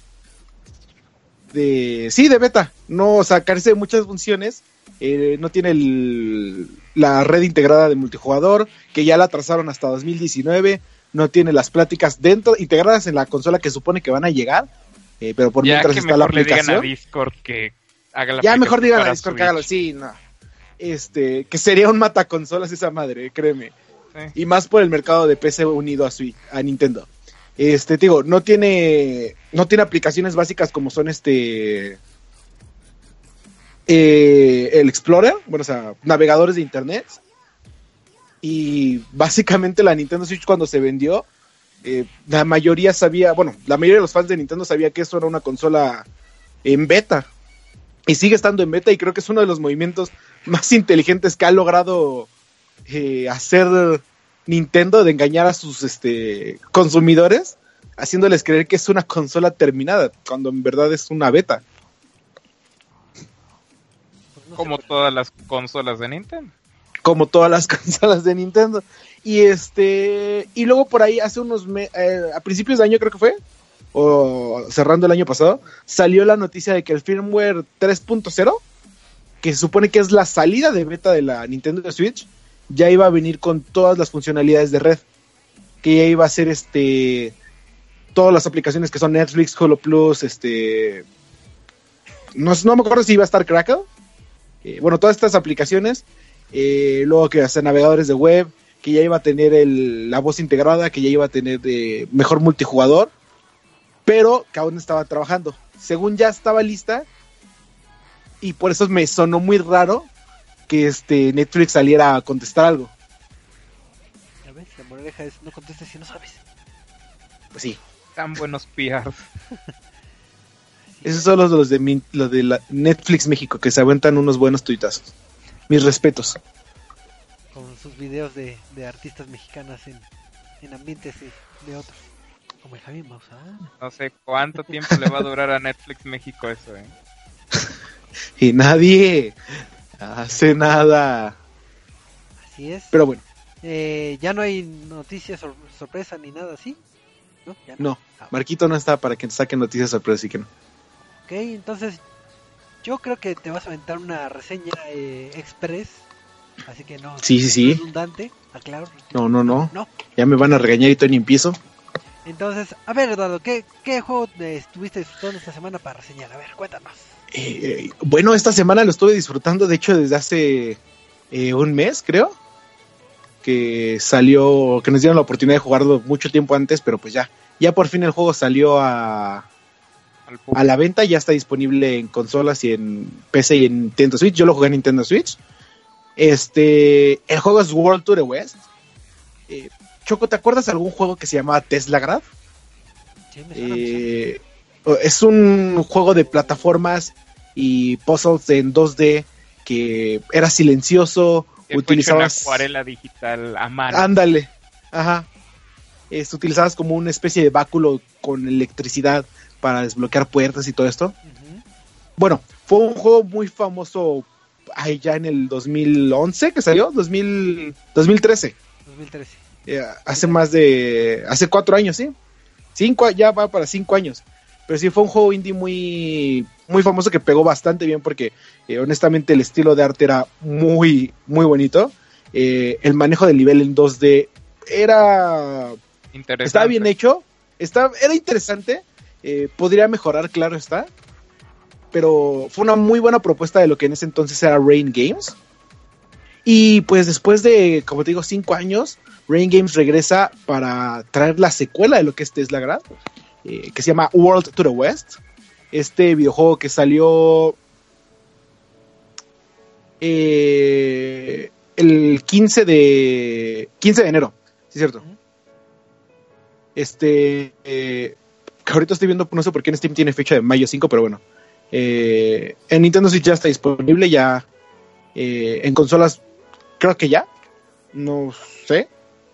de. sí, de beta. No, o sea, carece de muchas funciones. Eh, no tiene el- la red integrada de multijugador, que ya la trazaron hasta 2019. No tiene las pláticas dentro, integradas en la consola que supone que van a llegar. eh, pero por ya mientras que está la mejor le digan a aplicación. Discord que haga la Ya mejor aplicación digan a Discord que hágalo. Sí, no. Este, que sería un mataconsolas esa madre, créeme. Y más por el mercado de PC unido a Switch, a Nintendo. Este, te digo, no tiene, no tiene aplicaciones básicas como son este, eh, el Explorer, bueno, o sea, navegadores de internet. Y básicamente la Nintendo Switch cuando se vendió, eh, la mayoría sabía, bueno, la mayoría de los fans de Nintendo sabía que eso era una consola en beta. Y sigue estando en beta y creo que es uno de los movimientos más inteligentes que ha logrado eh, hacer Nintendo de engañar a sus este, consumidores, haciéndoles creer que es una consola terminada, cuando en verdad es una beta. Pues Como todas las consolas de Nintendo. como todas las consolas de Nintendo. Y este y luego por ahí hace unos me- eh, a principios de año creo que fue o cerrando el año pasado, salió la noticia de que el firmware 3.0, que se supone que es la salida de beta de la Nintendo Switch, ya iba a venir con todas las funcionalidades de red, que ya iba a ser este todas las aplicaciones que son Netflix, Holo Plus, este no, no me acuerdo si iba a estar Crackle. Bueno, todas estas aplicaciones eh, luego que hacer navegadores de web, que ya iba a tener el- la voz integrada, que ya iba a tener eh, mejor multijugador, pero que aún estaba trabajando. Según ya estaba lista, y por eso me sonó muy raro que este Netflix saliera a contestar algo. Ya ves, la moraleja es no contestes si no sabes. Pues sí, Tan buenos PRs. esos son los, los de, mi- los de la Netflix México, que se aventan unos buenos tuitazos. Mis respetos. Con sus videos de, de artistas mexicanas en, en ambientes de, de otros. Como el Javi Maussan. No sé cuánto tiempo le va a durar a Netflix México eso, ¿eh? Y nadie hace nada. Así es. Pero bueno, Eh, ya no hay noticias sor- sorpresa ni nada así. ¿No? Ya no. Ah, Marquito no está para que saquen noticias sorpresas, así que no. Ok, entonces yo creo que te vas a aventar una reseña eh, express. Así que no. Sí, sí, sí. Redundante, aclaro. No, no, no. No. Ya me van a regañar y todavía ni empiezo. Entonces, a ver, Eduardo, ¿qué, qué juego eh, estuviste disfrutando esta semana para reseñar? A ver, cuéntanos. Eh, bueno, esta semana lo estuve disfrutando, de hecho, desde hace eh, un mes, creo. Que salió, que nos dieron la oportunidad de jugarlo mucho tiempo antes, pero pues ya, ya por fin el juego salió a, a la venta, ya está disponible en consolas y en PC y en Nintendo Switch. Yo lo jugué en Nintendo Switch. Este, el juego es World to the West. Eh, Choco, ¿te acuerdas de algún juego que se llamaba Tesla Grad? Sí, me suena, me Eh, es un juego de plataformas y puzzles en 2D que era silencioso, Que utilizabas... acuarela digital a mano. Ándale, ajá. Es, utilizabas como una especie de báculo con electricidad para desbloquear puertas y todo esto. Bueno, fue un juego muy famoso ahí ya en el 2011 que salió, 2000, 2013. 2013. Eh, hace más de. Hace cuatro años, ¿sí? Cinco, ya va para cinco años. Pero sí fue un juego indie muy, muy famoso que pegó bastante bien porque eh, honestamente el estilo de arte era muy, muy bonito. Eh, el manejo del nivel en 2D era. Interesante. Estaba bien hecho. Estaba, era interesante. eh, podría mejorar, claro está. Pero fue una muy buena propuesta de lo que en ese entonces era Rain Games. Y pues después de, como te digo, cinco años, Rain Games regresa para traer la secuela de lo que es Tesla Grad, eh, que se llama World to the West. Este videojuego que salió eh, el 15 de 15 de enero, sí es cierto. Este, eh, que ahorita estoy viendo, no sé por qué en Steam tiene fecha de mayo 5, pero bueno. Eh, en Nintendo Switch ya está disponible, ya eh, en consolas creo que ya. No sé.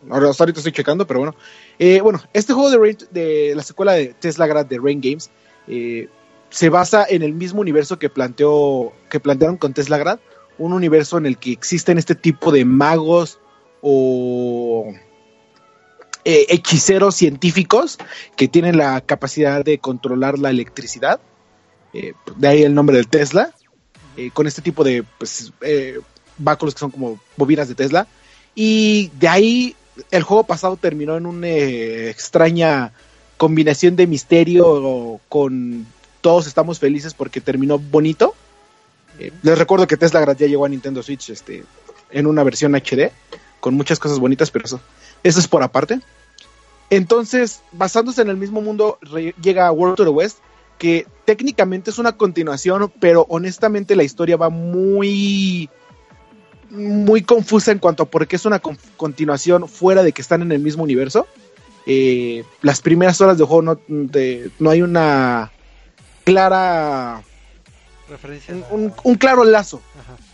Ahora ahorita estoy checando, pero bueno. Eh, bueno, este juego de, la secuela de Tesla Grad de Rain Games eh, se basa en el mismo universo que planteó que plantearon con Tesla Grad, un universo en el que existen este tipo de magos o eh, hechiceros científicos que tienen la capacidad de controlar la electricidad. Eh, de ahí el nombre del Tesla. con este tipo de pues, báculos que son como bobinas de Tesla. Y de ahí el juego pasado terminó en una eh, extraña combinación de misterio con todos estamos felices porque terminó bonito. Eh, les recuerdo que Tesla Grad ya llegó a Nintendo Switch este, en una versión HD con muchas cosas bonitas, pero eso, eso es por aparte. Entonces, basándose en el mismo mundo, llega World to the West, que técnicamente es una continuación, pero honestamente la historia va muy muy confusa en cuanto a por qué es una con- continuación fuera de que están en el mismo universo. Eh, las primeras horas de juego no, de- no hay una clara Referencia. un, a- un- un claro lazo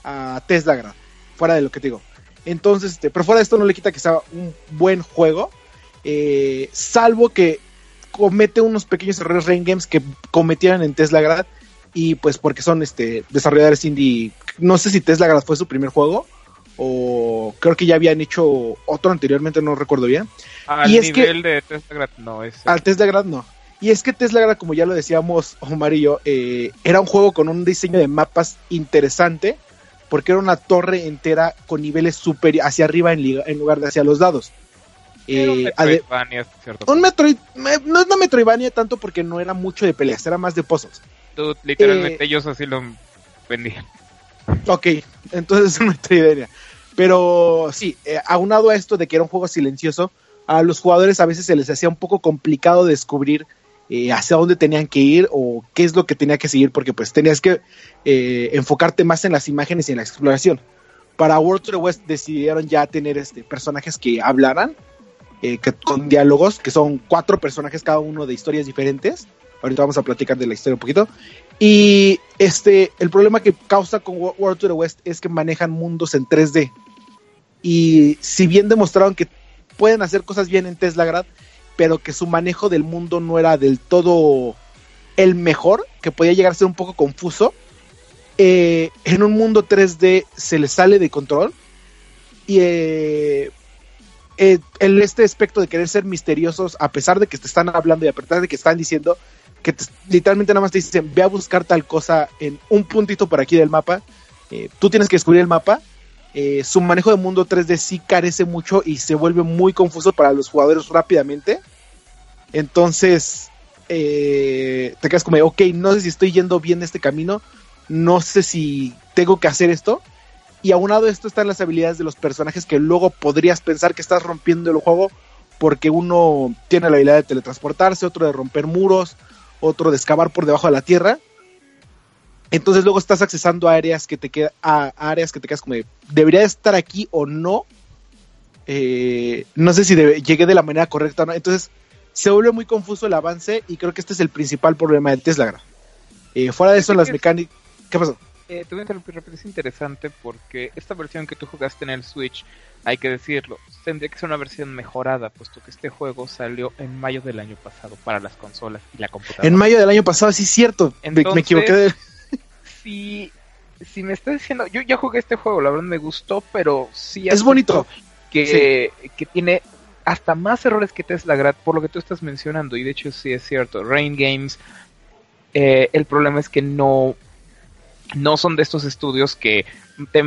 Ajá. a Tesla Grad, fuera de lo que te digo. Entonces, este, pero fuera de esto no le quita que sea un buen juego, eh, salvo que comete unos pequeños errores Rain Games que cometieron en Tesla Grad y pues porque son este desarrolladores indie, no sé si Tesla Grad fue su primer juego o creo que ya habían hecho otro anteriormente, no recuerdo bien. Al y es que- nivel de Tesla Grad, no es. Al Tesla Grad no. Y es que Tesla Grad, como ya lo decíamos Omar y yo, eh, era un juego con un diseño de mapas interesante, porque era una torre entera con niveles superiores hacia arriba en, liga- en lugar de hacia los lados. Era un Eh, Metroidvania un Metroid, me- no es una Metroidvania tanto porque no era mucho de peleas, era más de puzzles. Literalmente eh, ellos así lo vendían. Ok, entonces es una Metroidvania. Pero sí, eh, aunado a esto de que era un juego silencioso, a los jugadores a veces se les hacía un poco complicado descubrir eh, hacia dónde tenían que ir o qué es lo que tenía que seguir, porque pues tenías que eh, enfocarte más en las imágenes y en la exploración. Para World to the West decidieron ya tener este, personajes que hablaran, eh, que, con diálogos, que son cuatro personajes cada uno de historias diferentes, Ahorita vamos a platicar de la historia un poquito. Y este, el problema que causa con Wo- World to the West es que manejan mundos en 3D. Y si bien demostraron que pueden hacer cosas bien en Teslagrad, pero que su manejo del mundo no era del todo el mejor, que podía llegar a ser un poco confuso, eh, en un mundo 3D se les sale de control. Y eh, eh, el, este aspecto de querer ser misteriosos, a pesar de que te están hablando y a pesar de que están diciendo que te- literalmente nada más te dicen, ve a buscar tal cosa en un puntito por aquí del mapa, eh, tú tienes que descubrir el mapa. eh, su manejo de mundo 3D sí carece mucho y se vuelve muy confuso para los jugadores rápidamente. Entonces, eh, te quedas como, ok, no sé si estoy yendo bien este camino, no sé si tengo que hacer esto. Y aunado a esto están las habilidades de los personajes que luego podrías pensar que estás rompiendo el juego porque uno tiene la habilidad de teletransportarse, otro de romper muros, otro de excavar por debajo de la tierra. Entonces luego estás accesando a áreas que te queda, a áreas que te quedas como de, debería de estar aquí o no. Eh, no sé si debe- llegué de la manera correcta o no. Entonces se vuelve muy confuso el avance y creo que este es el principal problema de Tesla. Eh, fuera de eso, las mecánicas... ¿Qué pasó? Eh, te voy a interrumpir rápido, es interesante porque esta versión que tú jugaste en el Switch, hay que decirlo, tendría que ser una versión mejorada, puesto que este juego salió en mayo del año pasado para las consolas y la computadora. En mayo del año pasado, sí es cierto. Me- equivoqué de... si, si me estás diciendo, yo ya jugué este juego, la verdad me gustó, pero sí Es bonito. que, que tiene hasta más errores que Tesla Grad por lo que tú estás mencionando, y de hecho sí es cierto, Rain Games, eh, el problema es que no, no son de estos estudios que te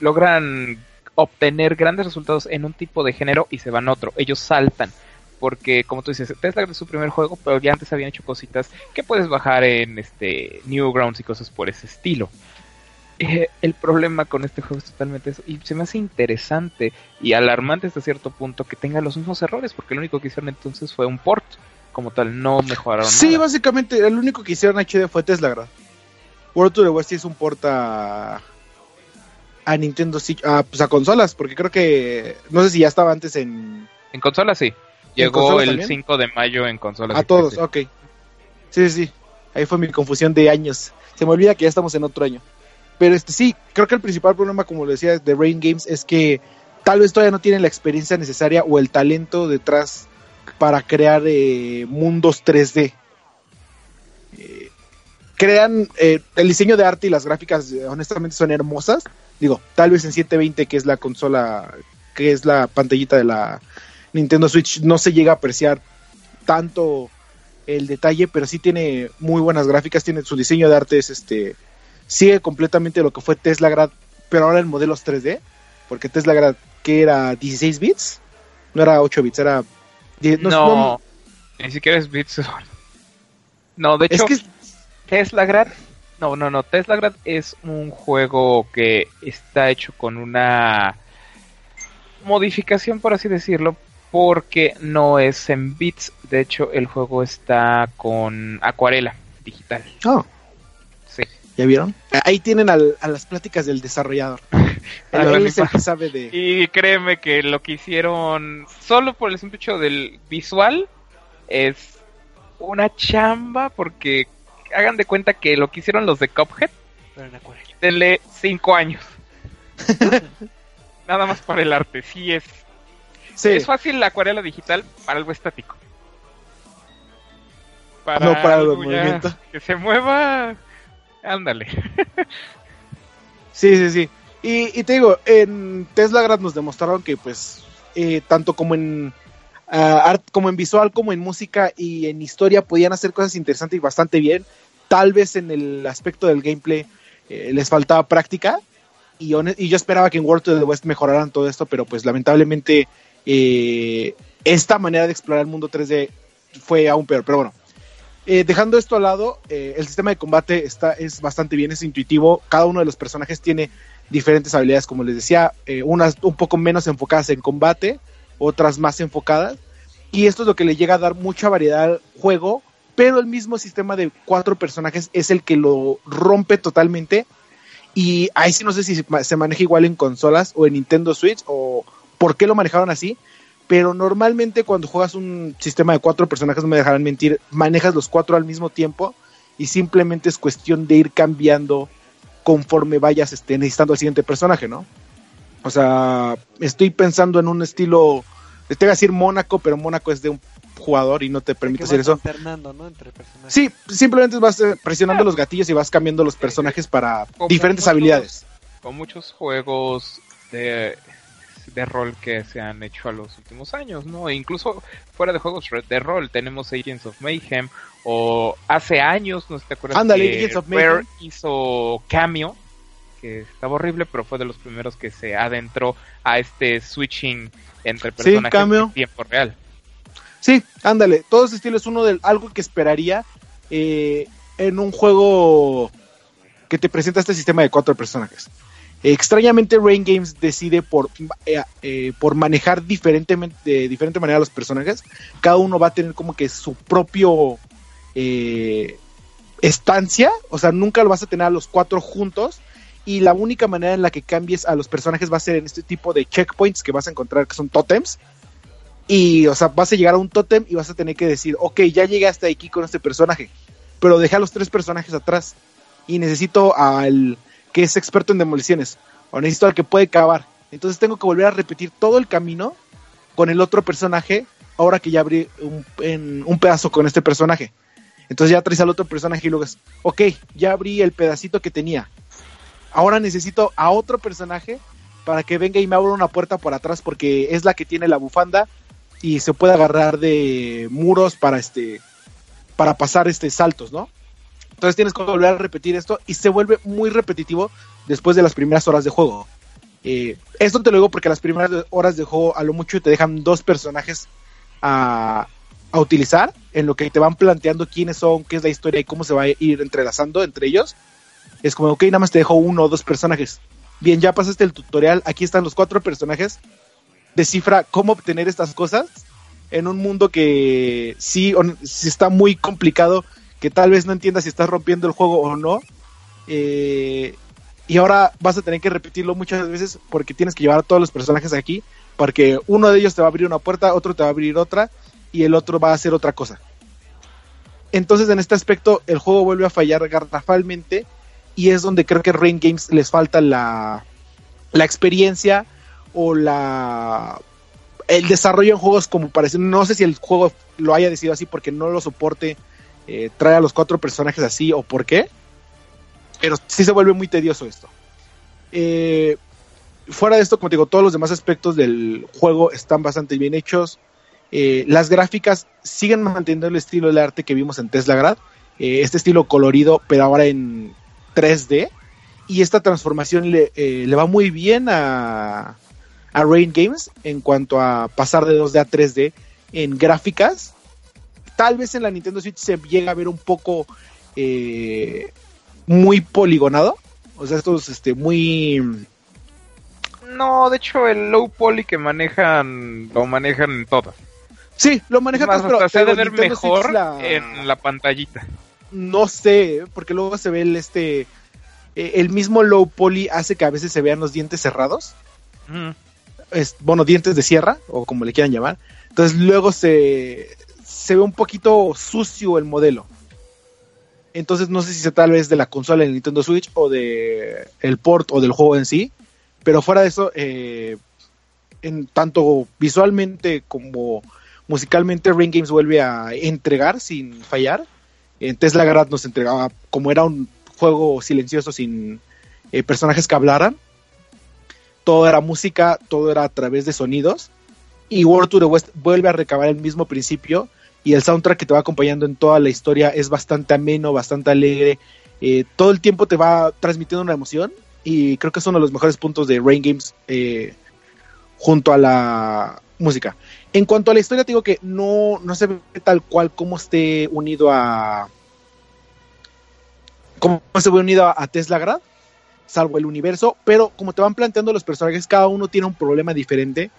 logran obtener grandes resultados en un tipo de género y se van a otro, ellos saltan. Porque, como tú dices, Tesla es su primer juego, pero ya antes habían hecho cositas que puedes bajar en este Newgrounds y cosas por ese estilo. Eh, el problema con este juego es totalmente eso. Y se me hace interesante y alarmante hasta cierto punto que tenga los mismos errores, porque lo único que hicieron entonces fue un port. Como tal, no mejoraron Sí, nada. básicamente, el único que hicieron HD fue Tesla. World to the West es un porta a Nintendo Switch, a, pues a consolas, porque creo que, no sé si ya estaba antes en... En consolas sí. Llegó el también? 5 de mayo en consolas. A todos, PC. ok. Sí, sí, sí. Ahí fue mi confusión de años. Se me olvida que ya estamos en otro año. Pero este sí, creo que el principal problema, como lo decía, de Rain Games es que tal vez todavía no tienen la experiencia necesaria o el talento detrás para crear eh, mundos 3D. Eh, crean eh, el diseño de arte y las gráficas, honestamente, son hermosas. Digo, tal vez en 720, que es la consola, que es la pantallita de la Nintendo Switch, no se llega a apreciar tanto el detalle, pero sí tiene muy buenas gráficas, tiene su diseño de arte es este sigue completamente lo que fue Tesla Grad, pero ahora en modelos 3D, porque Tesla Grad que era 16 bits, no era 8 bits, era No, no, ni siquiera es Bits. No, de es hecho, que Tesla Grad. No, no, no. Tesla Grad es un juego que está hecho con una modificación, por así decirlo, porque no es en bits. De hecho, el juego está con acuarela digital. oh, Sí. ¿ya vieron? Ahí tienen al- a las pláticas del desarrollador. Ah, Él, es el que sabe de Y créeme que lo que hicieron solo por el simple hecho del visual es una chamba porque hagan de cuenta que lo que hicieron los de Cuphead, Pero en acuarela. denle cinco años. Nada más para el arte, sí es. Sí, Es fácil la acuarela digital para algo estático. Para No para el movimiento. Que se mueva, ándale. Sí, sí, sí. Y, y te digo, en Tesla Grad nos demostraron que, pues, eh, tanto como en art, como en visual, como en música y en historia, podían hacer cosas interesantes y bastante bien. Tal vez en el aspecto del gameplay eh, les faltaba práctica. Y, yo esperaba que en World of the West mejoraran todo esto, pero pues lamentablemente eh, esta manera de explorar el mundo 3D fue aún peor. Pero bueno, eh, dejando esto al lado, el sistema de combate está, es bastante bien, es intuitivo. Cada uno de los personajes tiene diferentes habilidades, como les decía, unas un poco menos enfocadas en combate, otras más enfocadas. Y esto es lo que le llega a dar mucha variedad al juego, pero el mismo sistema de cuatro personajes es el que lo rompe totalmente. Y ahí sí no sé si se ma- se maneja igual en consolas o en Nintendo Switch o por qué lo manejaron así. pero normalmente cuando juegas un sistema de cuatro personajes, no me dejarán mentir, manejas los cuatro al mismo tiempo y simplemente es cuestión de ir cambiando conforme vayas este, necesitando al siguiente personaje, ¿no? O sea, estoy pensando en un estilo, te voy a decir Mónaco, pero Mónaco es de un jugador y no te permite hacer eso. alternando, ¿no? Entre personajes. Sí, simplemente vas eh, presionando los gatillos y vas cambiando los personajes para Como diferentes muchos- habilidades. Con muchos juegos de, de rol que se han hecho a los últimos años, ¿no? E incluso fuera de juegos de rol, tenemos Agents of Mayhem, o hace años, no sé si te acuerdas, Ándale, que Agents of Mayhem. hizo Cameo, que estaba horrible, pero fue de los primeros que se adentró a este switching entre Sí, personajes en tiempo real. Sí, ándale, todo ese estilo es uno de algo que esperaría eh, en un juego que te presenta este sistema de cuatro personajes. Eh, extrañamente, Rain Games decide por, eh, eh, por manejar diferentemente, de diferente manera a los personajes. Cada uno va a tener como que su propio estancia, o sea, nunca lo vas a tener a los cuatro juntos. Y la única manera en la que cambies a los personajes va a ser en este tipo de checkpoints que vas a encontrar, que son totems. Y, o sea, vas a llegar a un tótem y vas a tener que decir, ok, ya llegué hasta aquí con este personaje, pero dejé a los tres personajes atrás y necesito al que es experto en demoliciones, o necesito al que puede cavar. Entonces tengo que volver a repetir todo el camino con el otro personaje, ahora que ya abrí un, un pedazo con este personaje. Entonces ya traes al otro personaje y luego es, ok, ya abrí el pedacito que tenía. Ahora necesito a otro personaje para que venga y me abra una puerta por atrás porque es la que tiene la bufanda y se puede agarrar de muros para este para pasar este saltos, ¿no? Entonces tienes que volver a repetir esto y se vuelve muy repetitivo después de las primeras horas de juego. Eh, esto te lo digo porque las primeras horas de juego a lo mucho te dejan dos personajes a, a utilizar en lo que te van planteando quiénes son, qué es la historia y cómo se va a ir entrelazando entre ellos. Es como, ok, nada más te dejo uno o dos personajes. Bien, ya pasaste el tutorial, aquí están los cuatro personajes. Descifra cómo obtener estas cosas en un mundo que sí, sí está muy complicado, que tal vez no entiendas si estás rompiendo el juego o no. Eh, y ahora vas a tener que repetirlo muchas veces porque tienes que llevar a todos los personajes aquí, porque uno de ellos te va a abrir una puerta, otro te va a abrir otra y el otro va a hacer otra cosa. Entonces en este aspecto el juego vuelve a fallar garrafalmente y es donde creo que Rain Games les falta la, la experiencia o la el desarrollo en juegos como parece no sé si el juego lo haya decidido así porque no lo soporte eh, trae a los cuatro personajes así o por qué pero sí se vuelve muy tedioso esto. Eh, fuera de esto como te digo todos los demás aspectos del juego están bastante bien hechos. Eh, las gráficas siguen manteniendo el estilo del arte que vimos en Tesla Grad eh, este estilo colorido pero ahora en 3D y esta transformación le, eh, le va muy bien a, a Rain Games en cuanto a pasar de 2D a 3D en gráficas. Tal vez en la Nintendo Switch se llega a ver un poco eh, muy poligonado. O sea, esto es este, muy... No, de hecho el low poly que manejan, lo manejan en todas. Sí, lo maneja Es más, pero, hasta se ver Nintendo mejor la- en la pantallita. No sé, porque luego se ve el este... eh, el mismo low poly hace que a veces se vean los dientes cerrados. Mm. es, bueno, dientes de sierra, o como le quieran llamar. Entonces luego se, se ve un poquito sucio el modelo. Entonces no sé si sea tal vez de la consola de Nintendo Switch o de el port o del juego en sí. Pero fuera de eso, eh, en tanto visualmente como musicalmente, Rain Games vuelve a entregar sin fallar. En Tesla Garage nos entregaba como era un juego silencioso sin eh, personajes que hablaran todo era música, todo era a través de sonidos. Y World to the West vuelve a recabar el mismo principio. Y el soundtrack que te va acompañando en toda la historia es bastante ameno, bastante alegre. Eh, todo el tiempo te va transmitiendo una emoción. Y creo que es uno de los mejores puntos de Rain Games eh, junto a la música. En cuanto a la historia, digo que no, no se ve tal cual como esté unido a. Como se ve unido a, a Tesla Grad salvo el universo, pero como te van planteando los personajes, cada uno tiene un problema diferente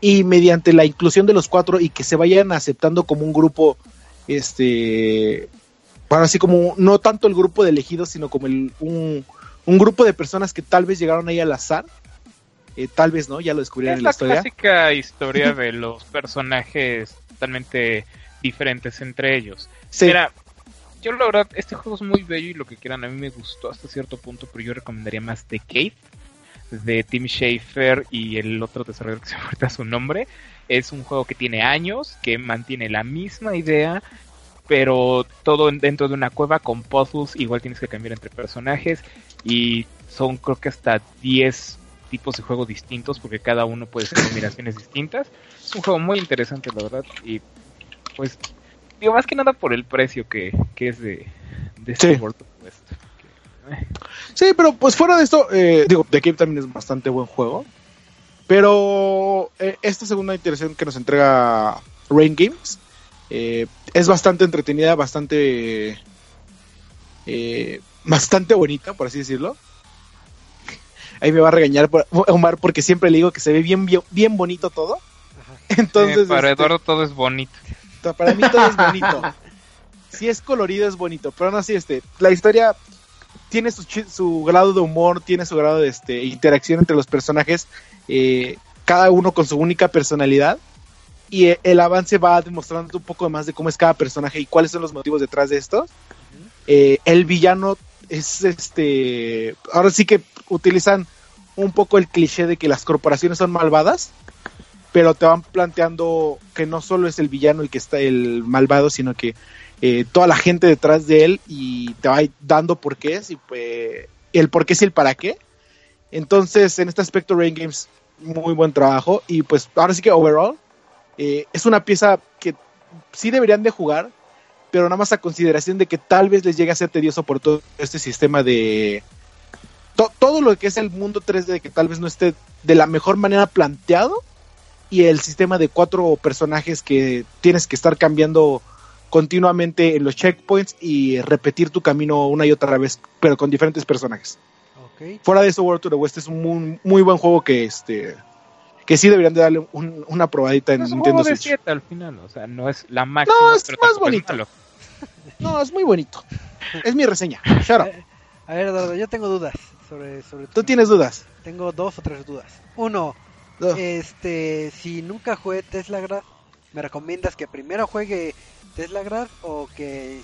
y mediante la inclusión de los cuatro y que se vayan aceptando como un grupo, este, bueno, así como no tanto el grupo de elegidos, sino como el, un, un grupo de personas que tal vez llegaron ahí al azar, eh, tal vez no, ya lo descubrieron Es en la la historia. clásica historia de los personajes totalmente diferentes entre ellos. Sí, Mira, yo la verdad, este juego es muy bello y lo que quieran, a mí me gustó hasta cierto punto, pero yo recomendaría más The Cave, de Tim Schafer y el otro desarrollador que se me ahorita su nombre. Es un juego que tiene años, que mantiene la misma idea, pero todo en- dentro de una cueva con puzzles, igual tienes que cambiar entre personajes y son creo que hasta 10 tipos de juego distintos porque cada uno puede ser combinaciones distintas. Es un juego muy interesante, la verdad, y pues digo más que nada por el precio que, que es de, de este Sí. Eh, Sí, pero pues fuera de esto, eh, digo, The Cave también es bastante buen juego. Pero eh, esta segunda iteración que nos entrega Rain Games eh, es bastante entretenida, bastante. bastante bonita, por así decirlo. Ahí me va a regañar por- Omar porque siempre le digo que se ve bien, bien, bien bonito todo. Entonces, eh, para este, Eduardo todo es bonito. para mí todo es bonito. Si es colorido es bonito, pero aún así este, la historia tiene su, su grado de humor, tiene su grado de este, interacción entre los personajes, eh, cada uno con su única personalidad. Y eh, el avance va demostrando un poco más de cómo es cada personaje y cuáles son los motivos detrás de esto. Eh, el villano es este. Ahora sí que utilizan un poco el cliché de que las corporaciones son malvadas, pero te van planteando que no solo es el villano el que está el malvado, sino que eh, toda la gente detrás de él y te va dando por qué y pues, el por qué es el para qué. Entonces, en este aspecto, Rain Games, muy buen trabajo. Y pues, ahora sí que overall, eh, es una pieza que sí deberían de jugar, pero nada más a consideración de que tal vez les llegue a ser tedioso por todo este sistema de. To- todo lo que es el mundo 3D, que tal vez no esté de la mejor manera planteado, y el sistema de cuatro personajes que tienes que estar cambiando continuamente en los checkpoints y repetir tu camino una y otra vez, pero con diferentes personajes. Fuera de eso, World to the West es un muy, muy buen juego que este que sí deberían de darle un- una probadita en es un Nintendo juego de Switch. 7 al final, o sea, no es la máxima, No, es más bonito. malo. No, es muy bonito. Es mi reseña. Shut up. A ver, Eduardo, yo tengo dudas sobre, sobre ¿Tú tienes dudas? Tengo dos o tres dudas. Uno, No. este, si nunca jugué Tesla Grad, ¿me recomiendas que primero juegue Tesla Grad o que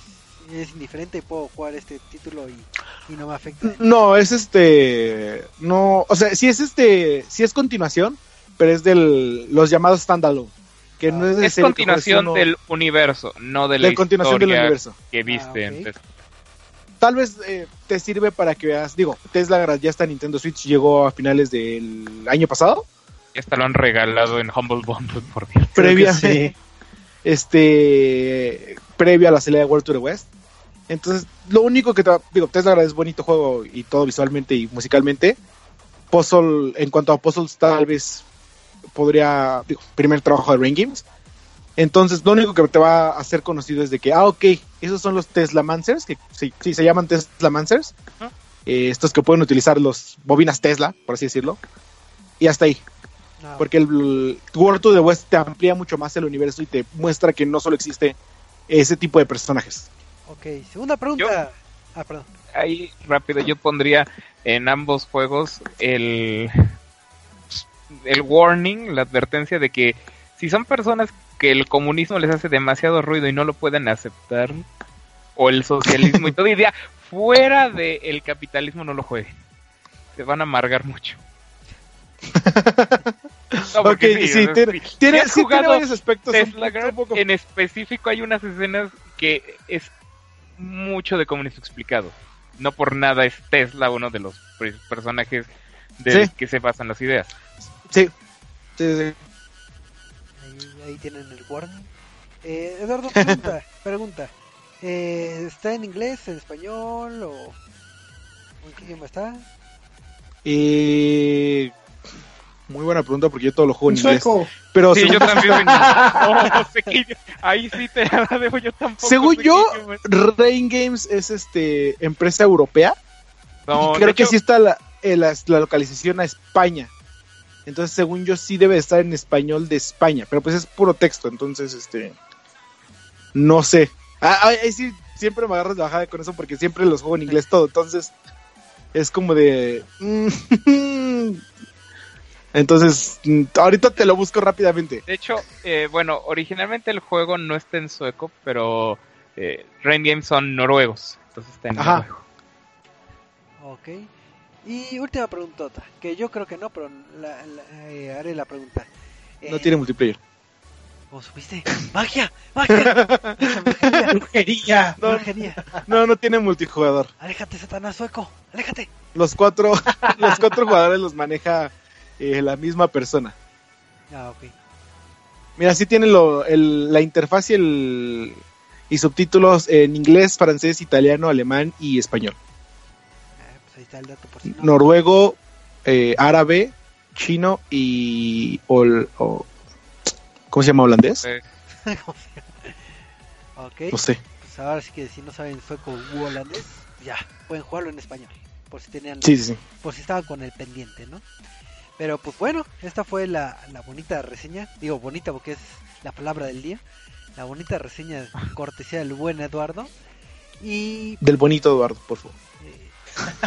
es indiferente y puedo jugar este título y, y no me afecta? No, es este. No, o sea, sí es este. Sí es continuación, pero es del. Los llamados standalone. Que no es, Es continuación uno- del universo, no de la de continuación del historia universo. que viste Ah, ok. antes. Tal vez eh, te sirve para que veas. Digo, Tesla Grad ya está en Nintendo Switch. Llegó a finales del año pasado. Ya hasta lo han regalado en Humble Bundle, por Dios. Sí. este, previo a la salida de World to the West. Entonces, lo único que, te- digo, Tesla es bonito juego y todo visualmente y musicalmente. Puzzle, en cuanto a puzzles, tal vez podría, digo, primer trabajo de Rain Games. Entonces, lo único que te va a hacer conocido es de que, ah, ok, esos son los Teslamancers, que sí, sí se llaman Teslamancers. Ajá. Eh, estos que pueden utilizar los bobinas Tesla, por así decirlo. Y hasta ahí. No, Porque el World to the West te amplía mucho más el universo y te muestra que no solo existe ese tipo de personajes. ok, segunda pregunta. Ah, perdón. Ahí rápido yo pondría en ambos juegos el el warning, la advertencia de que si son personas que el comunismo les hace demasiado ruido y no lo pueden aceptar o el socialismo y todo idea fuera del capitalismo no lo jueguen. Se van a amargar mucho. No, Ok, sí, sí, tiene- Si sí tiene varios aspectos. Tesla un poco- en específico hay unas escenas que es mucho de comunismo explicado. No por nada es Tesla uno de los personajes de Sí. que se basan las ideas. Sí. Sí, sí. Ahí, tienen el warning. Eh, Eduardo, pregunta. pregunta. Eh, ¿Está en inglés, en español o, en qué idioma está? Eh, muy buena pregunta porque yo todo lo juego en inglés. sueco. Pero Sí, según, yo también. No, sé que yo- ahí sí te la debo yo tampoco. según yo. Rain Games es este empresa europea. No, y creo que hecho, sí está la, eh, la, la localización a España. Entonces, según yo, sí debe estar en español de España. Pero pues es puro texto, entonces, este. No sé. Ah, ah, ahí sí, siempre me agarras de bajada con eso porque siempre los juego en inglés todo. Entonces, es como de. mm, Entonces, ahorita te lo busco rápidamente. De hecho, eh, bueno, originalmente el juego no está en sueco, pero eh, Rain Games son noruegos. Entonces está en Ajá. noruego. Ok. Y última preguntota, que yo creo que no, pero la- la- eh, haré la pregunta. No Eh, tiene multiplayer. ¿Cómo supiste? ¡Magia! ¡Magia! Brujería, Brujería. No. brujería. No, no tiene multijugador. Aléjate, Satanás sueco. Aléjate. Los cuatro, los cuatro jugadores los maneja eh, la misma persona. Ah, ok. Mira, sí tiene lo, el- la interfaz y, el, y subtítulos en inglés, francés, italiano, alemán y español. Ahí está el dato por si no. Noruego, eh, árabe, chino y... ol- o- ¿Cómo se llama? ¿Holandés? Eh, ok. No sé. Pues ahora sí que si no saben sueco u holandés, ya, pueden jugarlo en español. Por si tenían, Sí, sí, sí. por si estaban con el pendiente, ¿no? Pero pues bueno, esta fue la, la bonita reseña. Digo bonita porque es la palabra del día. La bonita reseña cortesía del buen Eduardo. Y Del bonito Eduardo, por favor. eh,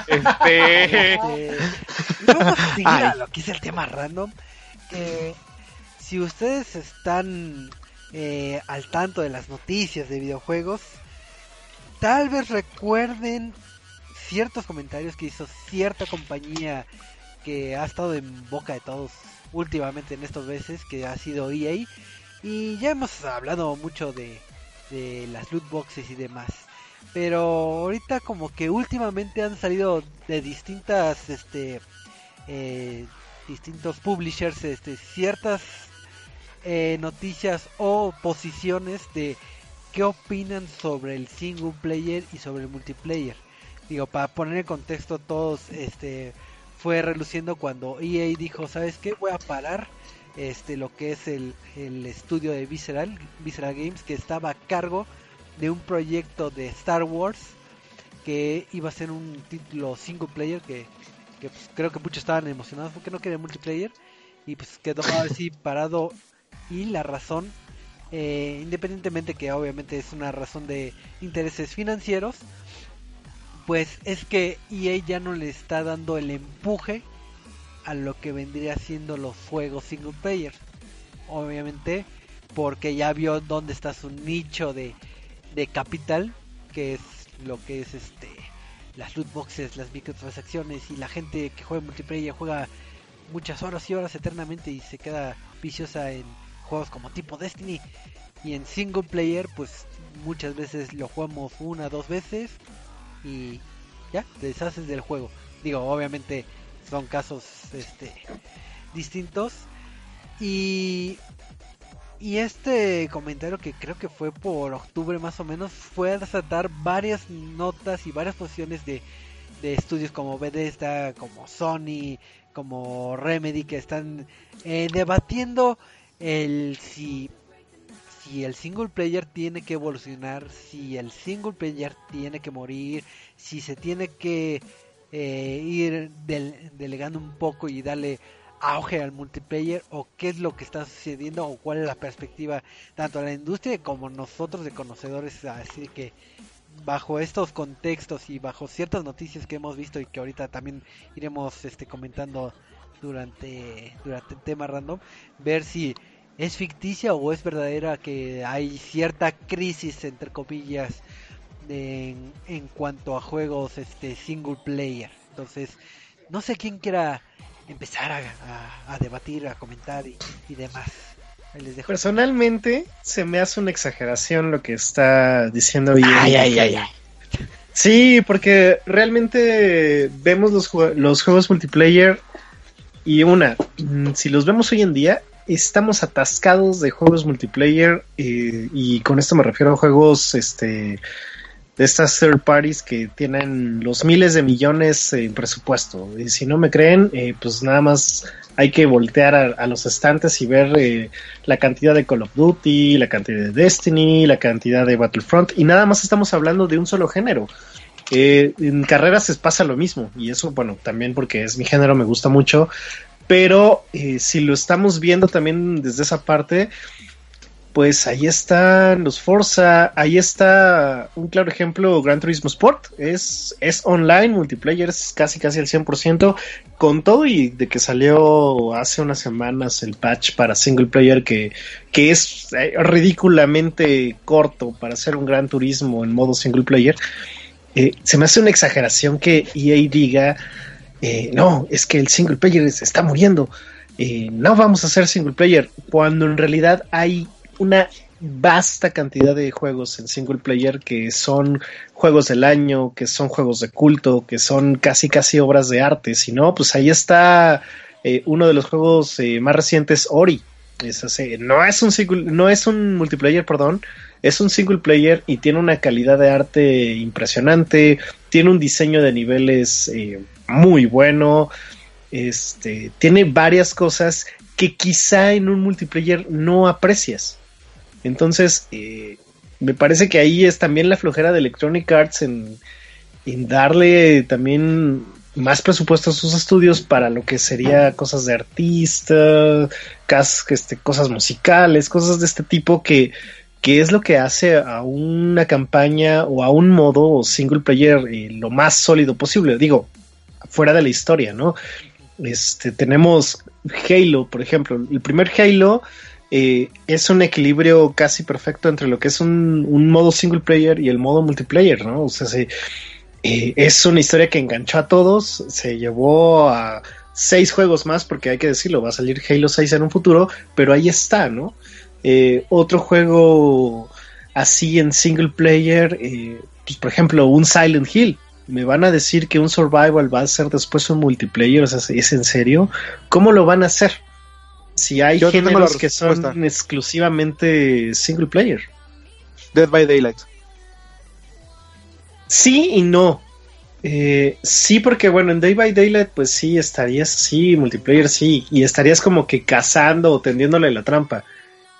este, vamos a seguir a Ay. lo que es el tema random. Que si ustedes están eh, al tanto de las noticias de videojuegos, tal vez recuerden ciertos comentarios que hizo cierta compañía que ha estado en boca de todos últimamente en estos meses, que ha sido EA. Y ya hemos hablado mucho de, de las loot boxes y demás. Pero ahorita como que últimamente han salido de distintas, este, eh, distintos publishers, este, ciertas eh, noticias o posiciones de qué opinan sobre el single player y sobre el multiplayer. Digo, para poner en contexto todos, este, fue reluciendo cuando EA dijo, ¿sabes qué? Voy a parar este lo que es el, el estudio de Visceral, Visceral Games, que estaba a cargo de un proyecto de Star Wars que iba a ser un título single player que, pues, creo que muchos estaban emocionados porque no quería multiplayer y pues quedó así parado y la razón eh, independientemente que obviamente es una razón de intereses financieros pues es que EA ya no le está dando el empuje a lo que vendría siendo los juegos single player. Obviamente porque ya vio dónde está su nicho de, de capital, que es lo que es este las loot boxes, las microtransacciones y la gente que juega multiplayer juega muchas horas y horas eternamente y se queda viciosa en juegos como tipo Destiny. Y en single player pues muchas veces lo jugamos una dos veces y ya te deshaces del juego. Digo obviamente son casos este distintos. Y y este comentario que creo que fue por octubre más o menos fue a resaltar varias notas y varias posiciones de, de estudios como Bethesda, como Sony, como Remedy que están eh, debatiendo el si si el single player tiene que evolucionar, si el single player tiene que morir, si se tiene que eh, ir del- delegando un poco y darle auge al multiplayer o qué es lo que está sucediendo o cuál es la perspectiva tanto de la industria como nosotros de conocedores así que bajo estos contextos y bajo ciertas noticias que hemos visto y que ahorita también iremos este comentando durante durante el tema random ver si es ficticia o es verdadera que hay cierta crisis entre comillas en, en cuanto a juegos este single player. Entonces no sé quién quiera empezar a, a- a debatir a comentar y, y demás les dejo Personalmente, se me hace una exageración lo que está diciendo. Ay, ay, ay. Sí, porque realmente vemos los, los juegos multiplayer y una, mm, si los vemos hoy en día, estamos atascados de juegos multiplayer eh, y con esto me refiero a juegos este de estas third parties que tienen los miles de millones en presupuesto. Y si no me creen, eh, pues nada más hay que voltear a, los estantes y ver eh, la cantidad de Call of Duty, la cantidad de Destiny, la cantidad de Battlefront, y nada más estamos hablando de un solo género. Eh, en carreras se pasa lo mismo, y eso, bueno, también porque es mi género, me gusta mucho, pero eh, si lo estamos viendo también desde esa parte, pues ahí están los Forza, ahí está un claro ejemplo Gran Turismo Sport, es, es online, multiplayer, es casi casi al 100%, con todo y de que salió hace unas semanas el patch para single player que, que es eh, ridículamente corto para hacer un Gran Turismo en modo single player, eh, se me hace una exageración que EA diga, eh, no, es que el single player está muriendo. no vamos a hacer single player, cuando en realidad hay una vasta cantidad de juegos en single player que son juegos del año, que son juegos de culto, que son casi casi obras de arte. Si no, pues ahí está eh, uno de los juegos eh, más recientes, Ori. Es no es un single, no es un multiplayer, perdón, es un single player y tiene una calidad de arte impresionante, tiene un diseño de niveles eh, muy bueno, este, tiene varias cosas que quizá en un multiplayer no aprecias. Entonces, eh, me parece que ahí es también la flojera de Electronic Arts en, darle también más presupuesto a sus estudios para lo que sería cosas de artista, este, cosas musicales, cosas de este tipo que, que es lo que hace a una campaña o a un modo single player eh, lo más sólido posible. Digo, fuera de la historia, ¿no? Este, tenemos Halo, por ejemplo. El primer Halo eh, es un equilibrio casi perfecto entre lo que es un, modo single player y el modo multiplayer, ¿no? O sea, eh, es una historia que enganchó a todos, se llevó a seis juegos más, porque hay que decirlo, va a salir Halo 6 en un futuro, pero ahí está, ¿no? Eh, otro juego así en single player, pues, por ejemplo, un Silent Hill. Me van a decir que un survival va a ser después un multiplayer, o sea, ¿es en serio? ¿Cómo lo van a hacer? Si hay géneros que son exclusivamente single player. Dead by Daylight. Sí y no. Eh, sí, porque bueno, en Day by Daylight, pues sí, estarías, sí, multiplayer, sí, y estarías como que cazando o tendiéndole la trampa.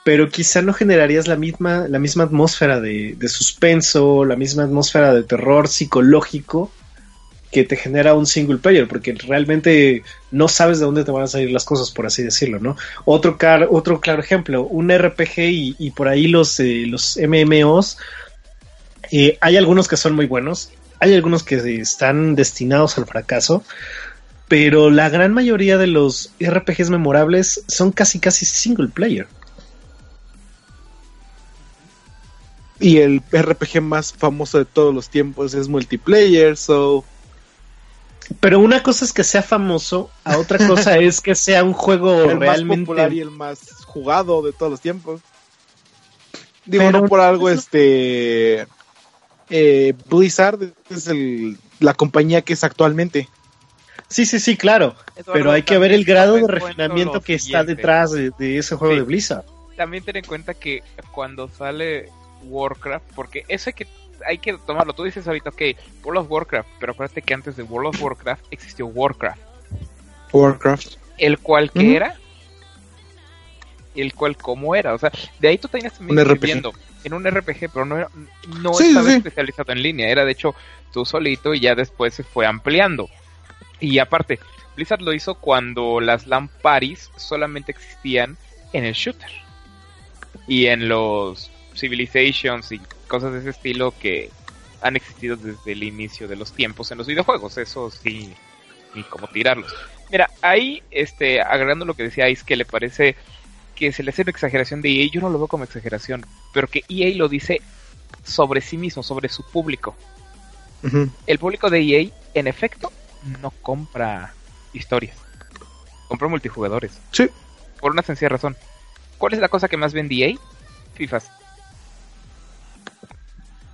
Pero quizá no generarías la misma, la misma atmósfera de, de suspenso, la misma atmósfera de terror psicológico que te genera un single player, porque realmente no sabes de dónde te van a salir las cosas, por así decirlo, ¿no? Otro, otro claro ejemplo, un RPG y, por ahí los, eh, los MMOs, eh, hay algunos que son muy buenos, hay algunos que están destinados al fracaso, pero la gran mayoría de los RPGs memorables son casi casi single player. Y el RPG más famoso de todos los tiempos es multiplayer, so pero una cosa es que sea famoso, a otra cosa es que sea un juego el realmente más popular y el más jugado de todos los tiempos. Digo, no por algo, este eh, Blizzard es la compañía que es actualmente. Sí, sí, sí, claro. pero hay que ver el grado de refinamiento que está detrás de, ese juego de Blizzard. También ten en cuenta que cuando sale Warcraft, porque ese que hay que tomarlo. Tú dices ahorita, ok, World of Warcraft, pero acuérdate que antes de World of Warcraft existió Warcraft. Warcraft. El cual que era, el cual como era. O sea, de ahí tú tenías también viendo en un RPG, pero no, era, no estaba especializado en línea. Era de hecho tú solito y ya después se fue ampliando. Y aparte, Blizzard lo hizo cuando las LAN solamente existían en el shooter. Y en los Civilizations y cosas de ese estilo que han existido desde el inicio de los tiempos en los videojuegos. Eso sí, ni cómo tirarlos. Mira, ahí, este, agregando lo que decía Ice, que le parece que se le hace una exageración de EA, yo no lo veo como exageración, pero que EA lo dice sobre sí mismo, sobre su público. El público de EA, en efecto, no compra historias, compra multijugadores. Sí. Por una sencilla razón. ¿Cuál es la cosa que más vende EA? FIFAs.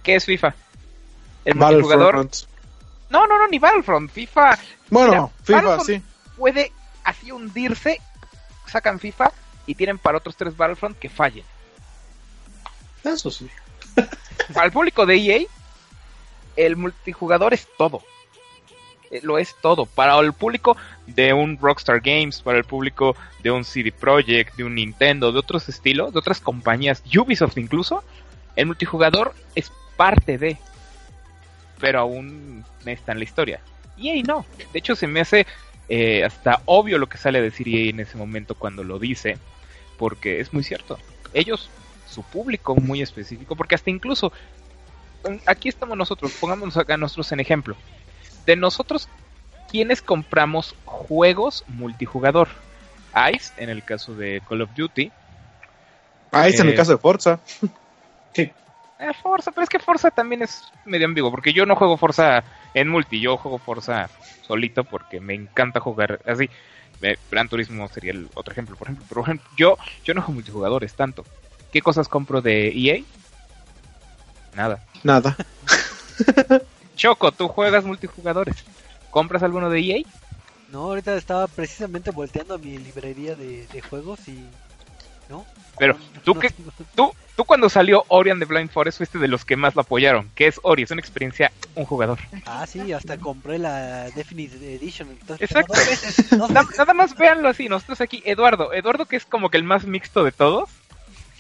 ¿Qué es FIFA? El multijugador. No, no, no, ni Battlefront. FIFA. Bueno, FIFA, sí. Puede así hundirse, sacan FIFA y tienen para otros tres Battlefront que fallen. Eso sí. Para el público de EA, el multijugador es todo. Eh, lo es todo. Para el público de un Rockstar Games, para el público de un CD Projekt, de un Nintendo, de otros estilos, de otras compañías, Ubisoft incluso, el multijugador es parte de, pero aún está en la historia. Y ahí no. De hecho, se me hace eh, hasta obvio lo que sale a decir EA en ese momento cuando lo dice, porque es muy cierto. Ellos su público muy específico, porque hasta incluso aquí estamos nosotros, pongámonos acá nosotros en ejemplo. De nosotros, ¿quiénes compramos juegos multijugador? Ice, en el caso de Call of Duty. Ice en el Eh, caso de Forza. Eh, Forza, pero es que Forza también es medio ambiguo, porque yo no juego Forza en multi, yo juego Forza solito porque me encanta jugar así. Eh, Gran Turismo sería el otro ejemplo, por ejemplo. Por ejemplo, yo, yo no juego multijugadores tanto. ¿Qué cosas compro de EA? Nada. Nada. Choco, tú juegas multijugadores. ¿Compras alguno de EA? No, ahorita estaba precisamente volteando mi librería de, de juegos y... ¿No? Pero No, tú no tengo. tú, tú cuando salió Ori and the Blind Forest fuiste de los que más lo apoyaron. ¿Qué es Ori? Es una experiencia un jugador. Ah, sí, hasta compré la Definitive Edition. Entonces, Exacto. tengo dos veces, dos Na- veces. nada más véanlo así, nosotros aquí, Eduardo, Eduardo que es como que el más mixto de todos,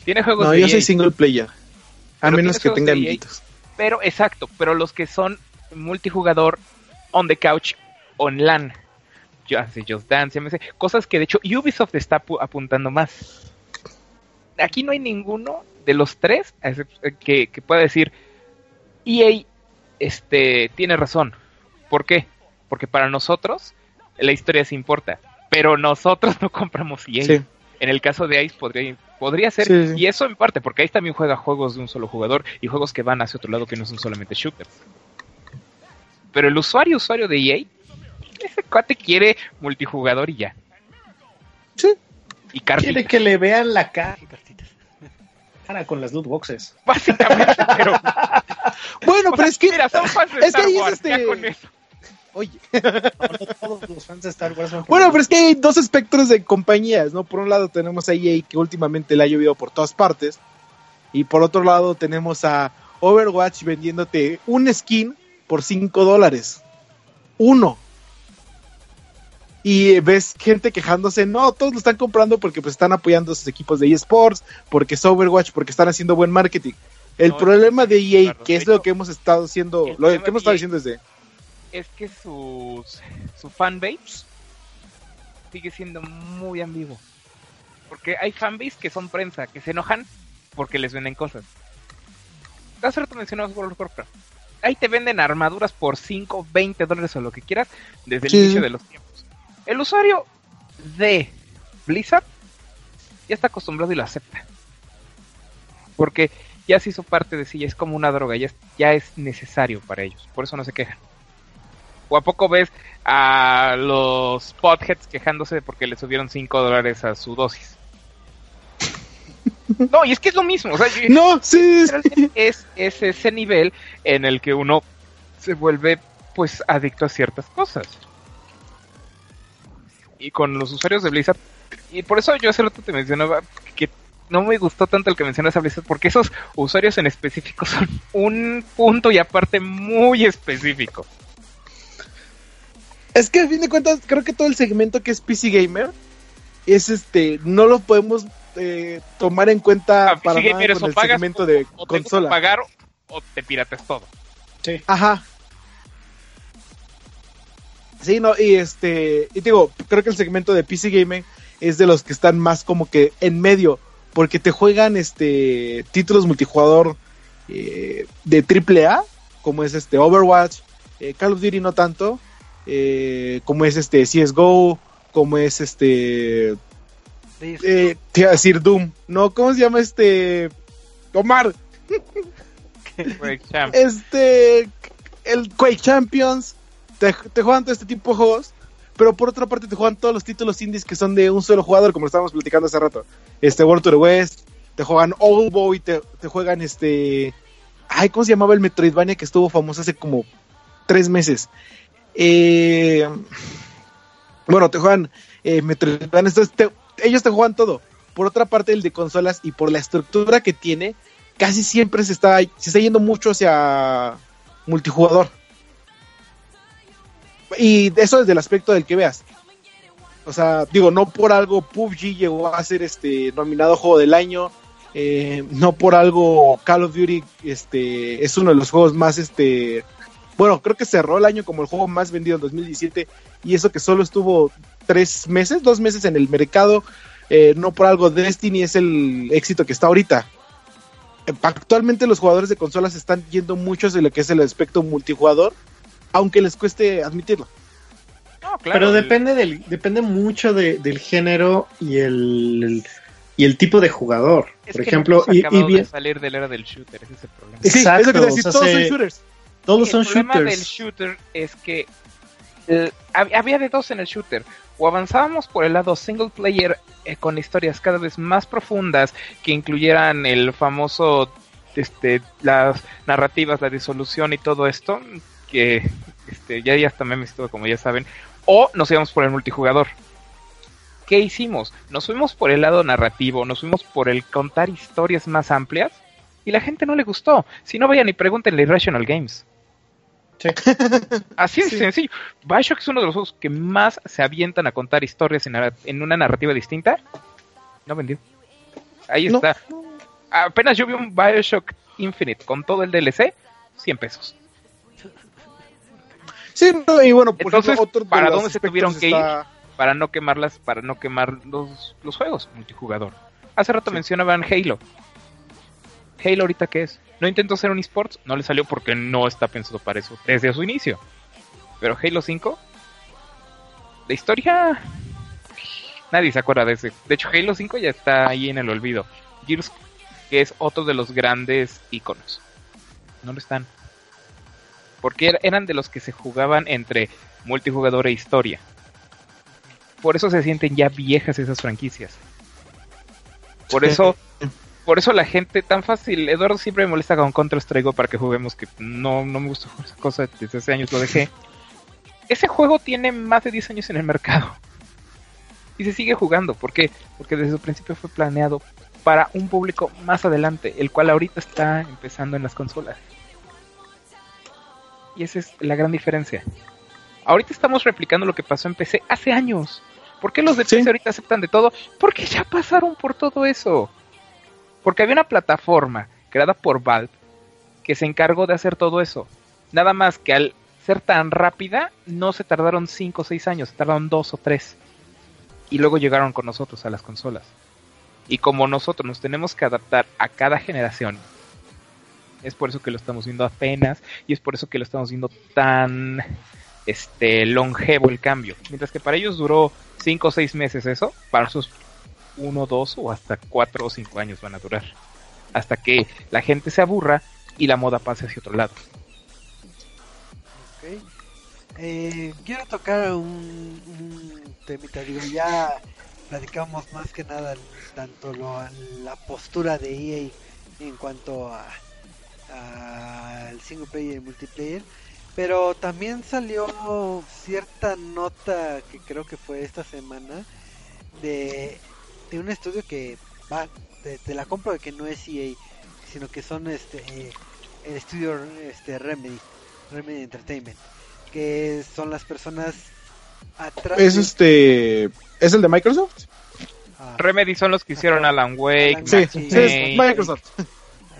tiene juegos No, de yo EA, soy single player. A menos que tenga EA. amiguitos. pero exacto, pero los que son multijugador on the couch, on LAN, Just, Just Dance, llámese, cosas que de hecho Ubisoft está apu- apuntando más. Aquí no hay ninguno de los tres excep- que, que pueda decir EA este, tiene razón. ¿Por qué? Porque para nosotros la historia sí importa, pero nosotros no compramos EA. Sí. En el caso de Ice podría, podría ser, Sí, sí. y eso en parte, porque Ice también juega juegos de un solo jugador y juegos que van hacia otro lado que no son solamente shooters. Pero el usuario, usuario de EA, ese cuate quiere multijugador y ya. Sí. Y cartitas, Quiere que le vean la cara cartitas. Con las loot boxes. básicamente, pero... Bueno, pero sea, es que. Mira, son fans de es que Star Wars, ya este- con eso. Oye. Todos los fans de Star Wars son Bueno, pero es que hay dos espectros de compañías, ¿no? Por un lado tenemos a EA que últimamente le ha llovido por todas partes. Y por otro lado tenemos a Overwatch vendiéndote un skin por 5 dólares. Uno. Y ves gente quejándose, no, todos lo están comprando porque pues están apoyando a sus equipos de eSports, porque es Overwatch, porque están haciendo buen marketing. El No, problema de EA, claro, que es lo que hemos estado haciendo, lo que hemos estado diciendo desde... es que sus, su fanbase sigue siendo muy ambiguo. Porque hay fanbase que son prensa, que se enojan porque les venden cosas. Hace rato mencionamos World of Warcraft. Ahí te venden armaduras por 5, 20 dólares o lo que quieras desde el Sí. inicio de los tiempos. El usuario de Blizzard ya está acostumbrado y lo acepta. Porque ya se hizo parte de sí, ya es como una droga, ya es, ya es necesario para ellos. Por eso no se quejan. ¿O a poco ves a los potheads quejándose porque le subieron 5 dólares a su dosis? No, y es que es lo mismo. O sea, No, sí, es, es ese nivel en el que uno se vuelve pues adicto a ciertas cosas. Y con los usuarios de Blizzard, y por eso yo hace rato te mencionaba que no me gustó tanto el que mencionas a Blizzard, porque esos usuarios en específico son un punto y aparte muy específico. Es que a fin de cuentas, creo que todo el segmento que es PC Gamer es este, no lo podemos eh, tomar en cuenta Ah, para PC nada Gamer, con el pagas segmento o- de o te gusta consola. pagar o te pirates todo. Ajá. Sí, no, y este, y digo, creo que el segmento de PC Gaming es de los que están más como que en medio, porque te juegan este títulos multijugador eh, de AAA, como es este Overwatch, eh, Call of Duty no tanto, eh, como es este CSGO, como es este, eh, te iba a decir Doom, no, ¿cómo se llama este? Omar, este el Quake Champions te, juegan todo este tipo de juegos pero por otra parte te juegan todos los títulos indies que son de un solo jugador como lo estábamos platicando hace rato. Este World to the West te juegan Old Boy te, te juegan este ay cómo se llamaba el Metroidvania que estuvo famoso hace como tres meses Eh, bueno te juegan eh, Metroidvania entonces te- ellos te juegan todo. Por otra parte el de consolas y por la estructura que tiene casi siempre se está, se está yendo mucho hacia multijugador. Y eso desde el aspecto del que veas. O sea, digo, no por algo PUBG llegó a ser este nominado juego del año. eh, no por algo Call of Duty este es uno de los juegos más este bueno, creo que cerró el año como el juego más vendido en 2017 y eso que solo estuvo tres meses, dos meses en el mercado. eh, no por algo Destiny es el éxito que está ahorita. actualmente los jugadores de consolas están yendo mucho hacia lo que es el aspecto multijugador, aunque les cueste admitirlo. No, claro, Pero el- depende del, depende mucho de- del género y el, el- y el tipo de jugador. es Por que ejemplo, y, y bien- de salir de la era del shooter, ese es el problema. Sí, Sí, Exacto, es lo que te decía, o sea, todos se- son shooters. todos son el problema del shooter es que eh, hab- había de dos en el shooter. O avanzábamos por el lado single player eh, con historias cada vez más profundas que incluyeran el famoso, este, las narrativas, la disolución y todo esto, que este, ya, ya hasta memes y todo, como ya saben. O nos íbamos por el multijugador. ¿Qué hicimos? Nos fuimos por el lado narrativo, nos fuimos por el contar historias más amplias y la gente no le gustó. Si no vayan y pregúntenle Irrational Games. Sí. Así de Sí. sencillo. Bioshock es uno de los juegos que más se avientan a contar historias en, en una narrativa distinta. No vendió. Ahí No. está. Apenas yo vi un Bioshock Infinite con todo el DLC, 100 pesos. Sí, no, y bueno, Entonces, otro de ¿para los dónde se tuvieron que está- Para no quemarlas, para no quemar los, los juegos multijugador. Hace rato mencionaban Halo. Halo ahorita qué es? No intentó ser un esports, no le salió porque no está pensado para eso desde su inicio. Pero Halo 5, la historia nadie se acuerda de ese. De hecho, Halo 5 ya está ahí en el olvido. Gears, que es otro de los grandes iconos. No lo están. Porque er- eran de los que se jugaban entre multijugador e historia. Por eso se sienten ya viejas esas franquicias. Por eso, por eso la gente tan fácil. Eduardo siempre me molesta con Counter Strike para que juguemos, que no, no me gusta jugar esa cosa, desde hace años lo dejé. Ese juego tiene más de 10 años en el mercado. Y se sigue jugando. ¿Por qué? Porque desde el principio fue planeado para un público más adelante, el cual ahorita está empezando en las consolas. Y esa es la gran diferencia. Ahorita estamos replicando lo que pasó en PC hace años. ¿Por qué los de Sí. PC ahorita aceptan de todo? Porque ya pasaron por todo eso. Porque había una plataforma creada por Valve que se encargó de hacer todo eso. Nada más que al ser tan rápida, no se tardaron 5 o 6 años, se tardaron 2 o 3. Y luego llegaron con nosotros a las consolas. Y como nosotros nos tenemos que adaptar a cada generación, es por eso que lo estamos viendo apenas y es por eso que lo estamos viendo tan este longevo el cambio. Mientras que para ellos duró 5 o 6 meses eso, para nosotros 1, 2 o hasta 4 o 5 años van a durar. Hasta que la gente se aburra y la moda pase hacia otro lado. Ok. Eh, quiero tocar un, un temita, digo, ya platicamos más que nada tanto lo, la postura de EA en cuanto a al single player y multiplayer, pero también salió cierta nota que creo que fue esta semana de, de un estudio que va, te, te la compro de que no es EA, sino que son este eh, el estudio este Remedy, Remedy Entertainment, que son las personas atrás Es este. ¿Es el de Microsoft? ah, Remedy son los que hicieron. Alan Wake, Alan Sí, Wake, Max sí, Payne. es Microsoft.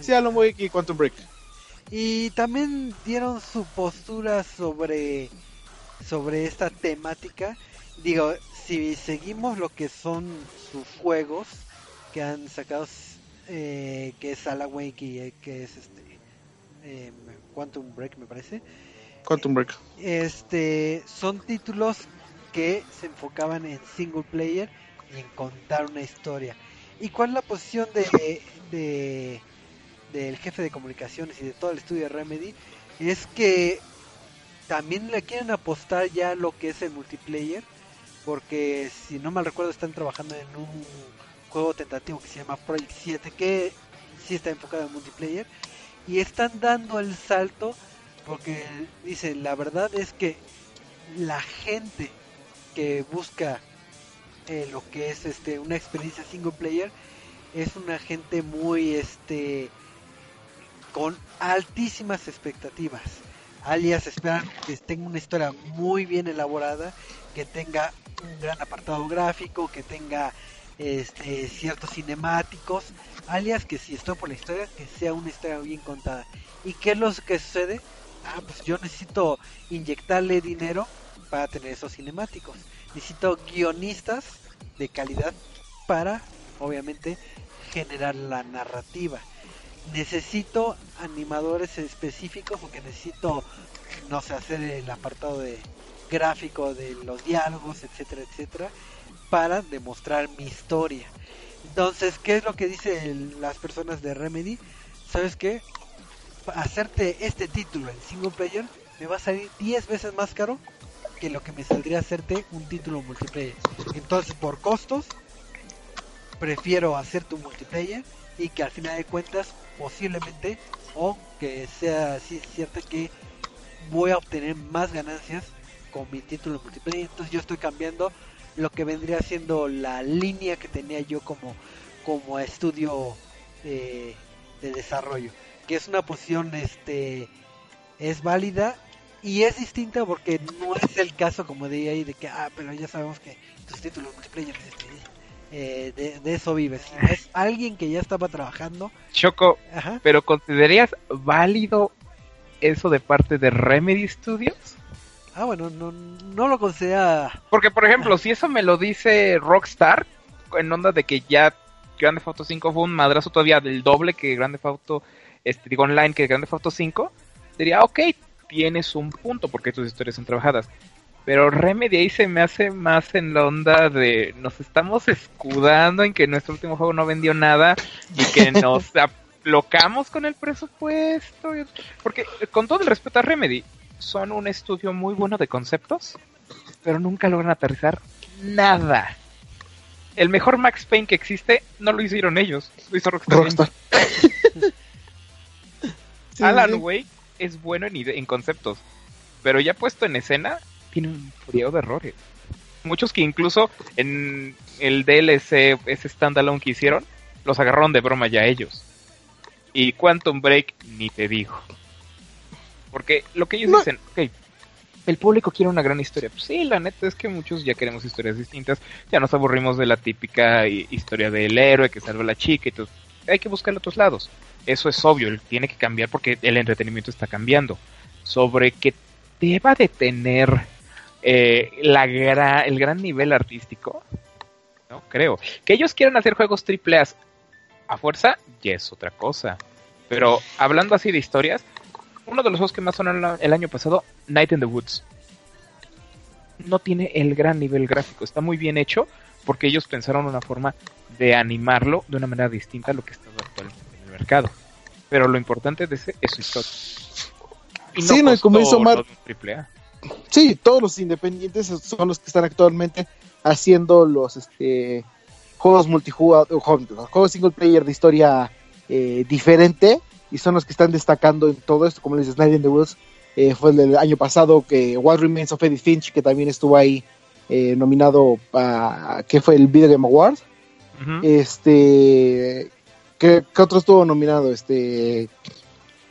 Sí, Alan Wake y Quantum Break. Y también dieron su postura sobre sobre esta temática. Digo, si seguimos lo que son sus juegos que han sacado, eh, que es Alan Wake y eh, que es este eh, Quantum Break, me parece. Quantum Break. Este son títulos que se enfocaban en single player y en contar una historia. ¿Y cuál es la posición de, de del jefe de comunicaciones y de todo el estudio de Remedy? Es que también le quieren apostar ya lo que es el multiplayer, porque si no mal recuerdo están trabajando en un juego tentativo que se llama Project 7 que sí está enfocado en multiplayer y están dando el salto porque dice la verdad es que la gente que busca eh, lo que es este una experiencia single player es una gente muy este con altísimas expectativas. Alias esperan que tenga una historia muy bien elaborada que tenga un gran apartado gráfico que tenga este ciertos cinemáticos. Alias que si estoy por la historia que sea una historia bien contada. Y qué es lo que sucede ah pues yo necesito inyectarle dinero para tener esos cinemáticos. Necesito guionistas de calidad para obviamente generar la narrativa necesito animadores específicos porque necesito, no sé, hacer el apartado de gráfico de los diálogos, etcétera, etcétera, para demostrar mi historia. Entonces, ¿qué es lo que dicen las personas de Remedy? ¿Sabes qué? Hacerte este título en single player me va a salir 10 veces más caro que lo que me saldría hacerte un título multiplayer. Entonces, por costos, prefiero hacer tu multiplayer y que al final de cuentas, posiblemente, o que sea así cierto que voy a obtener más ganancias con mi título multiplayer. Entonces, yo estoy cambiando lo que vendría siendo la línea que tenía yo como, como estudio de, de desarrollo. Que es una posición, este, es válida y es distinta porque no es el caso como de ahí de que, ah, pero ya sabemos que tus títulos multiplayer este, eh, de, de, eso vives. Es alguien que ya estaba trabajando. Choco, Ajá. pero ¿considerarías válido eso de parte de Remedy Studios? Ah, bueno, no, no lo considera. Porque, por ejemplo, si eso me lo dice Rockstar, en onda de que ya Grande Auto 5 fue un madrazo todavía del doble que Grande Auto, este, digo, online que Grande Auto 5, diría, ok, tienes un punto porque tus historias son trabajadas. Pero Remedy ahí se me hace más en la onda de nos estamos escudando en que nuestro último juego no vendió nada y que nos aplocamos con el presupuesto. Porque con todo el respeto a Remedy, son un estudio muy bueno de conceptos, pero nunca logran aterrizar nada. El mejor Max Payne que existe no lo hicieron ellos, lo hizo Rockstar. Rockstar. Alan. Wake es bueno en, en, conceptos, pero ya puesto en escena, tiene un frío de errores. Muchos que incluso en el DLC, ese standalone que hicieron, los agarraron de broma ya ellos. Y Quantum Break, ni te digo. Porque lo que ellos no. dicen, ok, el público quiere una gran historia. Pues sí, la neta es que muchos ya queremos historias distintas. Ya nos aburrimos de la típica historia del héroe que salva a la chica y todo. Hay que buscar otros lados. Eso es obvio, tiene que cambiar porque el entretenimiento está cambiando. Sobre que deba de tener eh, la gra el gran nivel artístico, no creo. Que ellos quieran hacer juegos triple A a fuerza, ya es otra cosa. Pero hablando así de historias, uno de los juegos que más sonaron el año pasado, Night in the Woods. No tiene el gran nivel gráfico, está muy bien hecho porque ellos pensaron una forma de animarlo de una manera distinta a lo que está actualmente en el mercado. Pero lo importante de ese es su historia. Y no sí, como hizo Mar... Sí, todos los independientes son los que están actualmente haciendo los este juegos multijugador, juegos single player de historia eh, diferente y son los que están destacando en todo esto, como les dices, Night in the Woods eh, fue el del año pasado, que What Remains of Eddie Finch, que también estuvo ahí eh, nominado a, que fue el Video Game Award, uh -huh. este, ¿qué, ¿qué, otro estuvo nominado? Este,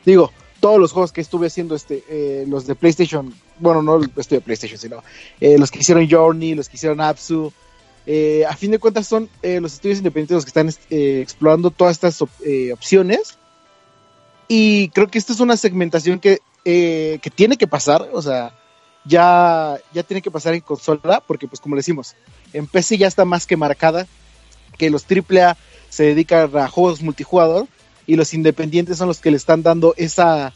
digo, todos los juegos que estuve haciendo, este, eh, los de PlayStation, bueno, no estoy de PlayStation, sino eh, los que hicieron Journey, los que hicieron Apsu, eh, a fin de cuentas son los estudios independientes los que están explorando todas estas op opciones. Y creo que esta es una segmentación que, eh, que tiene que pasar, o sea, ya, ya tiene que pasar en consola, porque pues como decimos, en PC ya está más que marcada que los AAA se dedican a juegos multijugador y los independientes son los que le están dando esa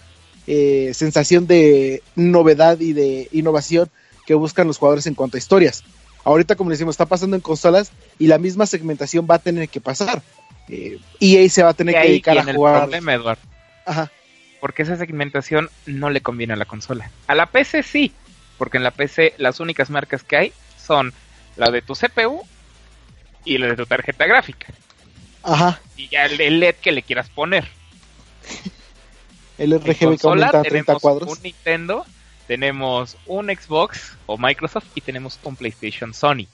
eh, sensación de novedad y de innovación que buscan los jugadores en cuanto a historias. Ahorita, como decimos, está pasando en consolas y la misma segmentación va a tener que pasar. Eh, EA se va a tener que dedicar a jugar. Problema, Eduardo. Ajá. Porque esa segmentación no le conviene a la consola. A la PC sí, porque en la PC las únicas marcas que hay son la de tu CPU y la de tu tarjeta gráfica. Ajá. Y ya el LED que le quieras poner. el RGB que aumenta a 30 cuadros. Un Nintendo, tenemos un Xbox o Microsoft y tenemos un PlayStation Sony.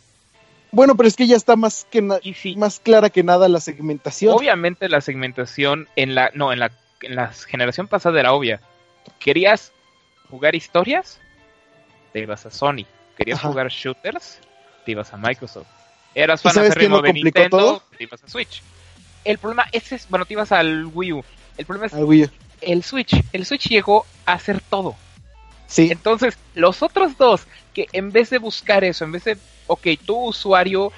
Bueno, pero es que ya está más que sí. más clara que nada la segmentación. Obviamente la segmentación en la no en la en la generación pasada era obvia. ¿Querías jugar historias? Te ibas a Sony. ¿Querías Ajá. jugar shooters? Te ibas a Microsoft. ¿Eras fan lo de Nintendo? todo? Te ibas a Switch. El problema ese es, bueno, te ibas al Wii U. El problema es Al Wii U. el Switch. El Switch llegó a hacer todo. Sí, Entonces, los otros dos, que en vez de buscar eso, en vez de, ok, tu usuario,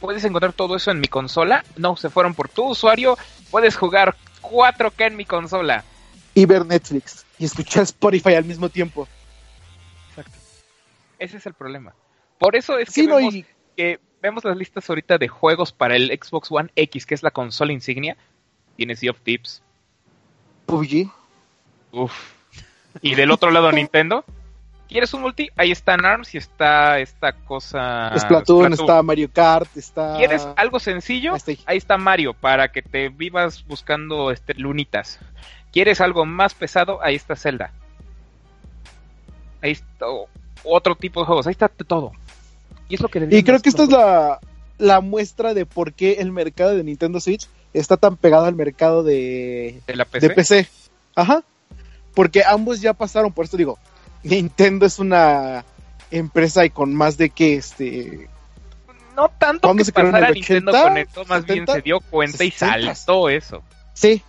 puedes encontrar todo eso en mi consola, no, se fueron por tu usuario, puedes jugar 4K en mi consola. Y ver Netflix. Y escuchar Spotify al mismo tiempo. Exacto. Ese es el problema. Por eso es que, Sí, no, vemos, y que vemos las listas ahorita de juegos para el Xbox One X, que es la consola insignia. Tiene Sea of Tips. PUBG. Uf. Y del otro lado Nintendo. ¿Quieres un multi? Ahí están ARMS y está esta cosa... Splatoon, está Mario Kart, está... ¿Quieres algo sencillo? Ahí está. Ahí está Mario, para que te vivas buscando este, lunitas. ¿Quieres algo más pesado? Ahí está Zelda. Ahí está otro tipo de juegos. Ahí está todo. Y es lo que Y creo que esta es la, la muestra de por qué el mercado de Nintendo Switch está tan pegado al mercado de, de la PC. de PC. Ajá. Porque ambos ya pasaron, por esto digo, Nintendo es una empresa y con más de que este No tanto ¿Cuándo que se pasara el Nintendo 80, con esto, más bien 70, se dio cuenta y 60. saltó eso. Sí.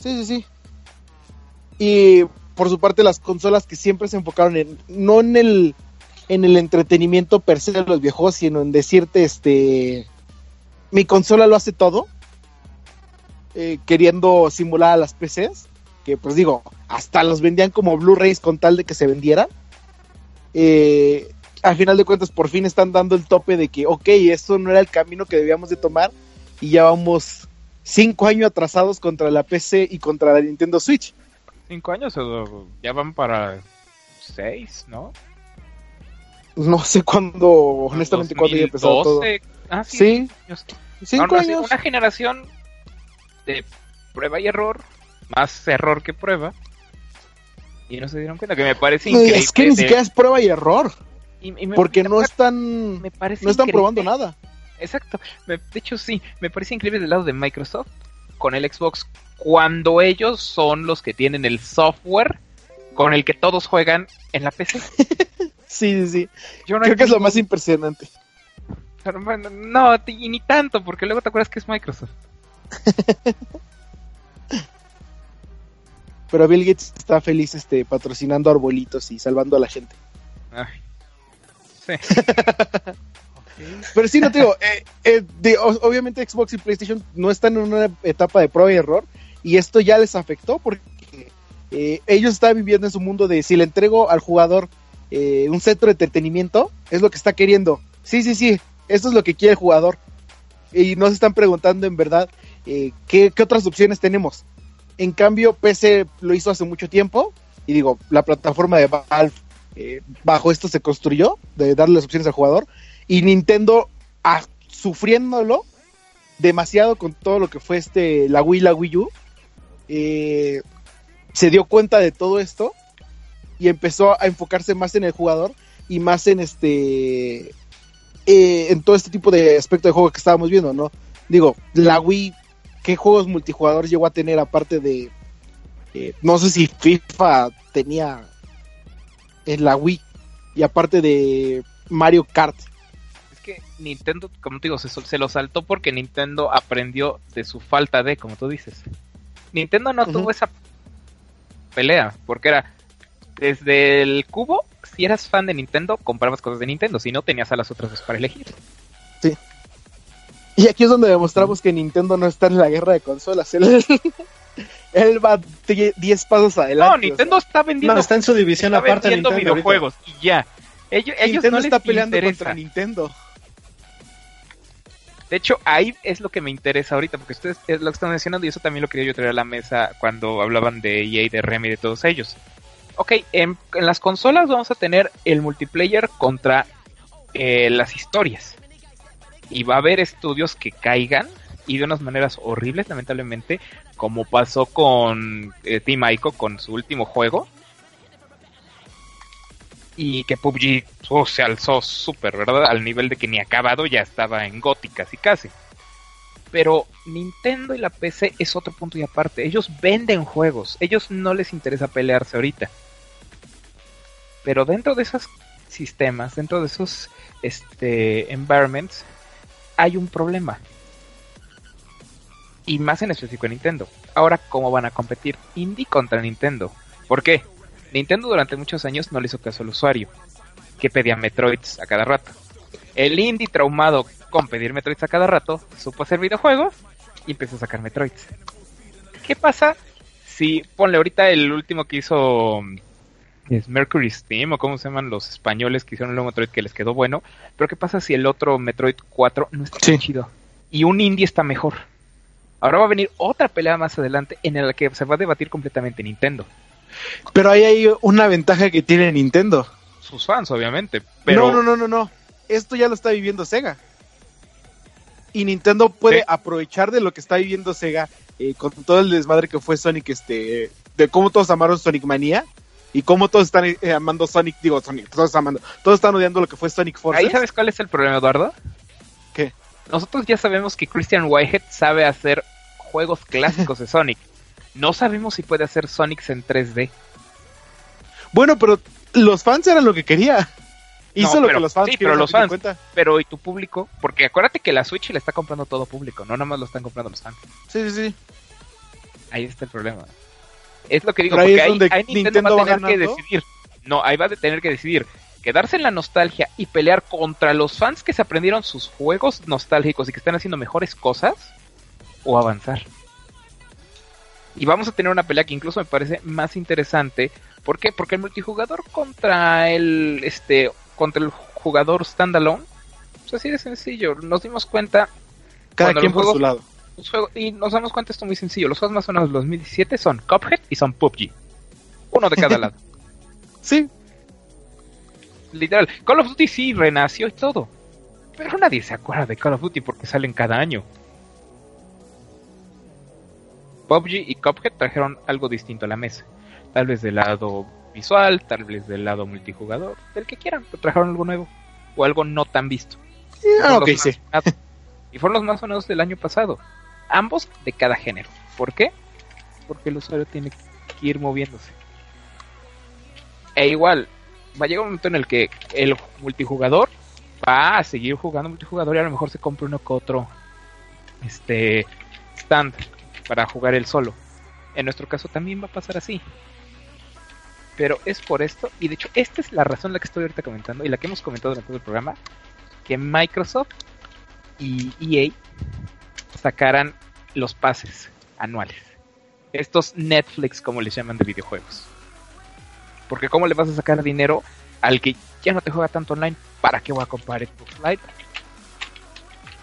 Sí, sí, sí. Y por su parte las consolas que siempre se enfocaron en no en el en el entretenimiento per se de los viejos, sino en decirte este mi consola lo hace todo. Eh, queriendo simular a las PCs, que pues digo, hasta los vendían como Blu-rays con tal de que se vendieran. Eh, al final de cuentas, por fin están dando el tope de que, ok, esto no era el camino que debíamos de tomar y ya vamos cinco años atrasados contra la PC y contra la Nintendo Switch. Cinco años o ya van para seis, ¿no? No sé cuándo, honestamente, cuándo haya empezado todo. 2012. Ah, sí. Sí, cinco años. Una generación de prueba y error, más error que prueba. Y no se dieron cuenta que me parece No, increíble. es que ni siquiera es prueba y error, y- y me- porque me no están, me parece no están increíble. probando nada. Exacto. De hecho, sí, me parece increíble del lado de Microsoft con el Xbox cuando ellos son los que tienen el software con el que todos juegan en la PC. Sí, sí, sí. Yo no Creo que es lo más impresionante. Pero, bueno, no, y ni tanto, porque luego te acuerdas que es Microsoft. Pero Bill Gates está feliz este, patrocinando arbolitos y salvando a la gente. Ay. Sí. Pero sí, no te digo, eh, eh, de- obviamente Xbox y PlayStation no están en una etapa de prueba y error y esto ya les afectó porque eh, ellos están viviendo en su mundo de si le entrego al jugador un centro de entretenimiento, es lo que está queriendo. Sí, sí, sí, esto es lo que quiere el jugador. Y no se están preguntando en verdad eh, ¿qué, otras opciones tenemos. En cambio, PC lo hizo hace mucho tiempo y digo, la plataforma de Valve eh, bajo esto se construyó, de darle las opciones al jugador y Nintendo ah, sufriéndolo demasiado con todo lo que fue este la Wii la Wii U eh, se dio cuenta de todo esto y empezó a enfocarse más en el jugador y más en este en todo este tipo de aspecto de juego que estábamos viendo no digo la Wii qué juegos multijugador llegó a tener aparte de eh, no sé si FIFA tenía en la Wii y aparte de Mario Kart Es que Nintendo, como te digo, se, se lo saltó porque Nintendo aprendió de su falta de, como tú dices. Nintendo no tuvo esa pelea, porque era desde el cubo, si eras fan de Nintendo, comprabas cosas de Nintendo, si no tenías a las otras dos para elegir. Y aquí es donde demostramos que Nintendo no está en la guerra de consolas. Él, él va 10 pasos adelante. No, Nintendo está vendiendo, No, está en su división está aparte. vendiendo Nintendo ahorita. videojuegos y ya. Ellos, o sea, ellos Nintendo no les está peleando interesa. contra Nintendo. De hecho, ahí es lo que me interesa ahorita, porque ustedes es lo que están mencionando y eso también lo quería yo traer a la mesa cuando hablaban de EA, de Remy, de todos ellos. Ok, en, en las consolas vamos a tener el multiplayer contra eh, las historias. Y va a haber estudios que caigan y de unas maneras horribles, lamentablemente, como pasó con eh, Team Ico con su último juego. Y que PUBG oh, se alzó súper, ¿verdad? Al nivel de que ni acabado ya estaba en Gothic casi casi. Pero Nintendo y la PC es otro punto y aparte. Ellos venden juegos. Ellos no les interesa pelearse ahorita. Pero dentro de esos sistemas, dentro de esos este, environments, hay un problema. Y más en específico en Nintendo. Ahora, ¿cómo van a competir Indie contra Nintendo? ¿Por qué? Nintendo durante muchos años no le hizo caso al usuario, que pedía Metroids a cada rato. El indie traumado con pedir Metroids a cada rato, supo hacer videojuegos y empezó a sacar Metroids. ¿Qué pasa si, ponle ahorita el último que hizo es Mercury Steam o cómo se llaman los españoles que hicieron el nuevo Metroid que les quedó bueno, pero ¿qué pasa si el otro Metroid 4 no está Sí. tan chido? Y un indie está mejor. Ahora va a venir otra pelea más adelante en la que se va a debatir completamente Nintendo. Pero ahí hay una ventaja que tiene Nintendo. Sus fans, obviamente. Pero No, no, no, no, no. Esto ya lo está viviendo Sega. Y Nintendo puede Sí. aprovechar de lo que está viviendo Sega eh, con todo el desmadre que fue Sonic, este, de cómo todos amaron Sonic Manía y cómo todos están eh, amando Sonic, digo Sonic, todos amando, todos están odiando lo que fue Sonic Forces. Ahí sabes cuál es el problema, Eduardo. ¿Qué? Nosotros ya sabemos que Christian Whitehead sabe hacer juegos clásicos de Sonic. No sabemos si puede hacer Sonics en 3D. Bueno, pero los fans eran lo que quería. Hizo No, lo pero- que los fans sí, pero los fans- cuenta. Pero ¿y tu público? Porque acuérdate que la Switch la está comprando todo público, no nada más lo están comprando los fans. Sí, sí, sí. Ahí está el problema. Es lo que digo, porque ahí, Nintendo, Nintendo va a tener que decidir. No, ahí va a tener que decidir. Quedarse en la nostalgia y pelear contra los fans que se aprendieron sus juegos nostálgicos y que están haciendo mejores cosas. O avanzar. Y vamos a tener una pelea que incluso me parece más interesante. ¿Por qué? Porque el multijugador contra el este contra el jugador standalone. Pues así de sencillo. Nos dimos cuenta Cada quien por su lado. Los juegos- y nos damos cuenta esto muy sencillo. Los juegos más sonados del 2017 son Cuphead y son PUBG. Uno de cada lado. Sí, Literal. Call of Duty sí renació y todo. Pero nadie se acuerda de Call of Duty porque salen cada año. PUBG y Cuphead trajeron algo distinto a la mesa. Tal vez del lado visual, tal vez del lado multijugador, del que quieran, pero trajeron algo nuevo. O algo no tan visto. Ah, ok, sí. sonados. Y fueron los más sonados del año pasado. Ambos de cada género. ¿Por qué? Porque el usuario tiene que ir moviéndose. E igual, va a llegar un momento en el que el multijugador va a seguir jugando multijugador y a lo mejor se compra uno que otro este stand para jugar el solo. En nuestro caso también va a pasar así. Pero es por esto, y de hecho esta es la razón la que estoy ahorita comentando y la que hemos comentado durante todo el programa, que Microsoft y EA sacaran los pases anuales. Estos Netflix, como les llaman de videojuegos. Porque ¿cómo le vas a sacar dinero al que ya no te juega tanto online? ¿Para qué voy a comprar Xbox Live?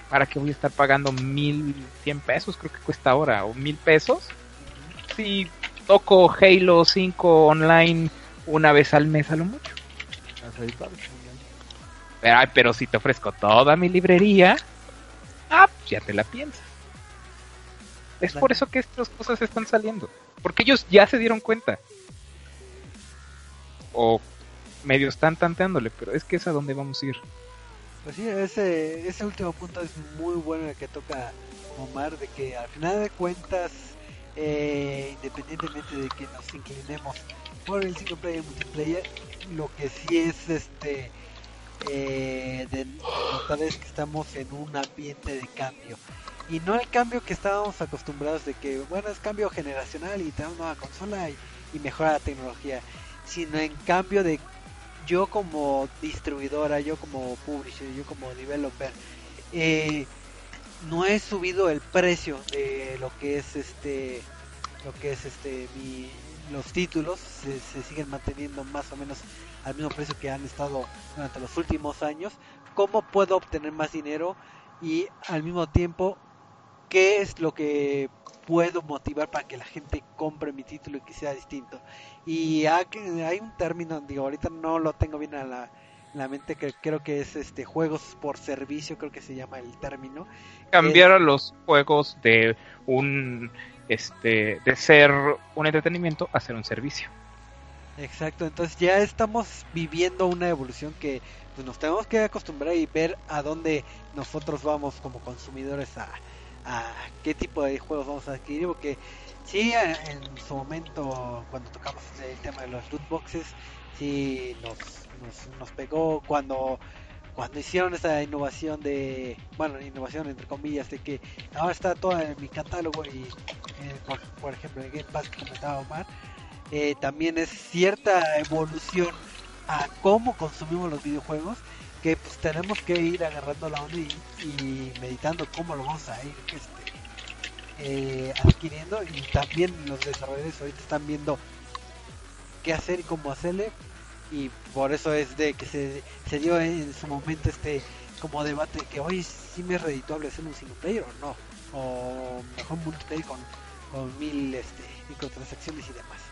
¿Para qué voy a estar pagando mil cien pesos? Creo que cuesta ahora, o mil pesos. Si toco Halo 5 online una vez al mes a lo mucho. Pero, ay, pero si te ofrezco toda mi librería, ah, pues ya te la piensas. Es por eso que estas cosas están saliendo. Porque ellos ya se dieron cuenta. O medio están tanteándole, pero es que es a donde vamos a ir. Pues sí, ese, ese último punto es muy bueno el que toca Omar, de que al final de cuentas, eh, independientemente de que nos inclinemos por el single player y multiplayer, lo que sí es este eh, de notar que estamos en un ambiente de cambio. Y no el cambio que estábamos acostumbrados de que, bueno, es cambio generacional y tenemos nueva consola y, mejora la tecnología, sino en cambio de yo como distribuidora, yo como publisher, yo como developer, eh, no he subido el precio de lo que es este, lo que es este, mi, los títulos se siguen manteniendo más o menos al mismo precio que han estado durante los últimos años. ¿Cómo puedo obtener más dinero y al mismo tiempo qué es lo que puedo motivar para que la gente compre mi título y que sea distinto? Y ha- hay un término, digo, ahorita no lo tengo bien a la, en la mente, que creo que es este juegos por servicio, creo que se llama el término. Cambiar a los juegos de un este de ser un entretenimiento a ser un servicio. Exacto, entonces ya estamos viviendo una evolución que pues, nos tenemos que acostumbrar y ver a dónde nosotros vamos como consumidores a, qué tipo de juegos vamos a adquirir, porque sí, en, su momento cuando tocamos el tema de los loot boxes, sí nos, nos, pegó cuando cuando hicieron esa innovación de, bueno, innovación entre comillas, de que ahora está todo en mi catálogo y, eh, por, por ejemplo, el Game Pass que comentaba Omar, eh, también es cierta evolución a cómo consumimos los videojuegos que pues tenemos que ir agarrando la onda y, meditando cómo lo vamos a ir este, eh, adquiriendo. Y también los desarrolladores ahorita están viendo qué hacer y cómo hacerle. Y por eso es de que se, se dio en su momento este como debate que hoy sí me es redituable hacer un single player o no o mejor multiplayer con, con mil este, microtransacciones y demás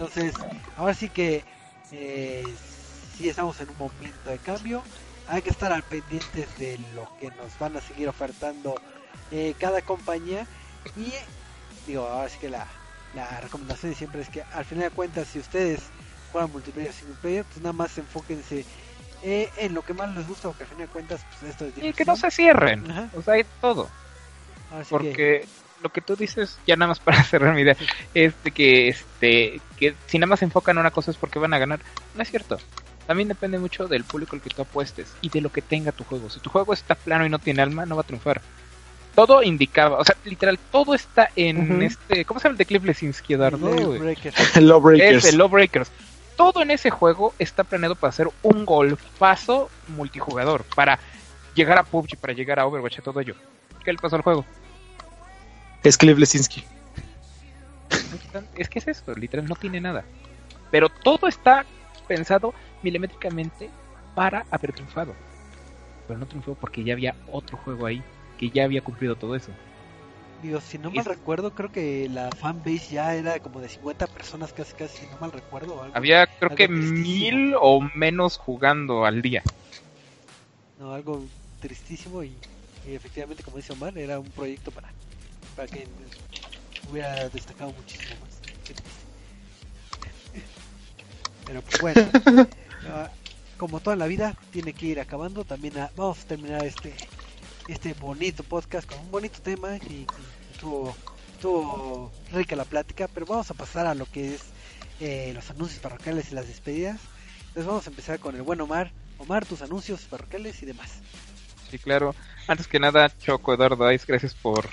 entonces ahora sí que eh, sí estamos en un momento de cambio hay que estar al pendientes de lo que nos van a seguir ofertando eh, cada compañía y digo ahora sí que la, la recomendación siempre es que al final de cuentas si ustedes juegan multiplayer single player pues nada más enfóquense eh, en lo que más les gusta porque al final de cuentas pues esto es Y que no se cierren. Ajá. O sea, hay todo. Que- Porque lo que tú dices, ya nada más para cerrar mi idea, es de que, este, que si nada más se enfocan en una cosa es porque van a ganar. No es cierto. También depende mucho del público al que tú apuestes y de lo que tenga tu juego. Si tu juego está plano y no tiene alma, no va a triunfar. Todo indicaba, o sea, literal, todo está en este. ¿Cómo se llama el de Cliff Lesinski? Lawbreaker. Lawbreakers. Es el Lawbreakers. Todo en ese juego está planeado para hacer un golfazo multijugador, para llegar a PUBG, para llegar a Overwatch, a todo ello. ¿Qué le pasó al juego? Es Cliff Lesinski. Es que es esto, literal, no tiene nada. Pero todo está pensado milimétricamente para haber triunfado. Pero no triunfó porque ya había otro juego ahí que ya había cumplido todo eso. Digo, si no mal Es- recuerdo, creo que la fanbase ya era como de 50 personas casi casi, si no mal recuerdo. algo. Había creo Algo que tristísimo. mil o menos jugando al día. No, algo tristísimo y, y efectivamente, como dice Omar, era un proyecto para, para que hubiera destacado muchísimo más. Pero pues bueno, ah, como toda la vida, tiene que ir acabando. También ah, vamos a terminar este este bonito podcast con un bonito tema y, y estuvo, estuvo rica la plática, pero vamos a pasar a lo que es eh, los anuncios parroquiales y las despedidas. Entonces vamos a empezar con el buen Omar. Omar, tus anuncios parroquiales y demás. Sí, claro. Antes que nada, Choco, Eduardo Ice, gracias por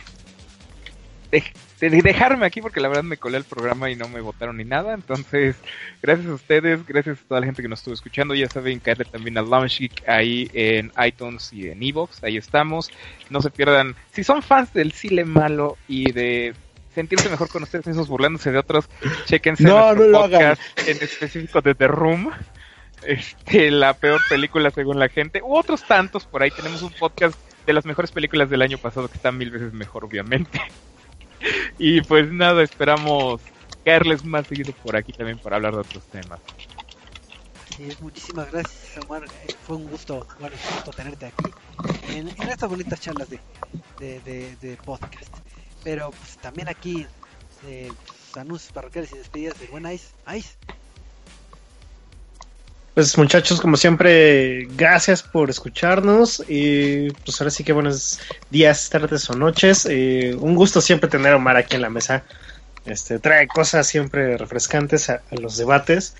de- dejarme aquí porque la verdad me colé al programa y no me votaron ni nada. Entonces, gracias a ustedes, gracias a toda la gente que nos estuvo escuchando. Ya saben, caerle también a Launch Geek ahí en iTunes y en Evox. Ahí estamos. No se pierdan. Si son fans del Cile Malo y de sentirse mejor con ustedes mismos burlándose de otros, chequense No, nuestro podcast en específico de The Room este, la peor película según la gente, u otros tantos por ahí. Tenemos un podcast de las mejores películas del año pasado que está mil veces mejor, obviamente. y pues nada, esperamos caerles más seguido por aquí también para hablar de otros temas. Es, muchísimas gracias Omar, Eh, fue un gusto, bueno, un gusto tenerte aquí en, estas bonitas charlas de, de, de- de podcast. Pero pues también aquí eh, pues, anuncios parroquiales y despedidas de buen Ice. Ice, Pues muchachos, como siempre, gracias por escucharnos. Y pues ahora sí que buenos días, tardes o noches. Eh, un gusto siempre tener a Omar aquí en la mesa. Este, trae cosas siempre refrescantes a, a los debates.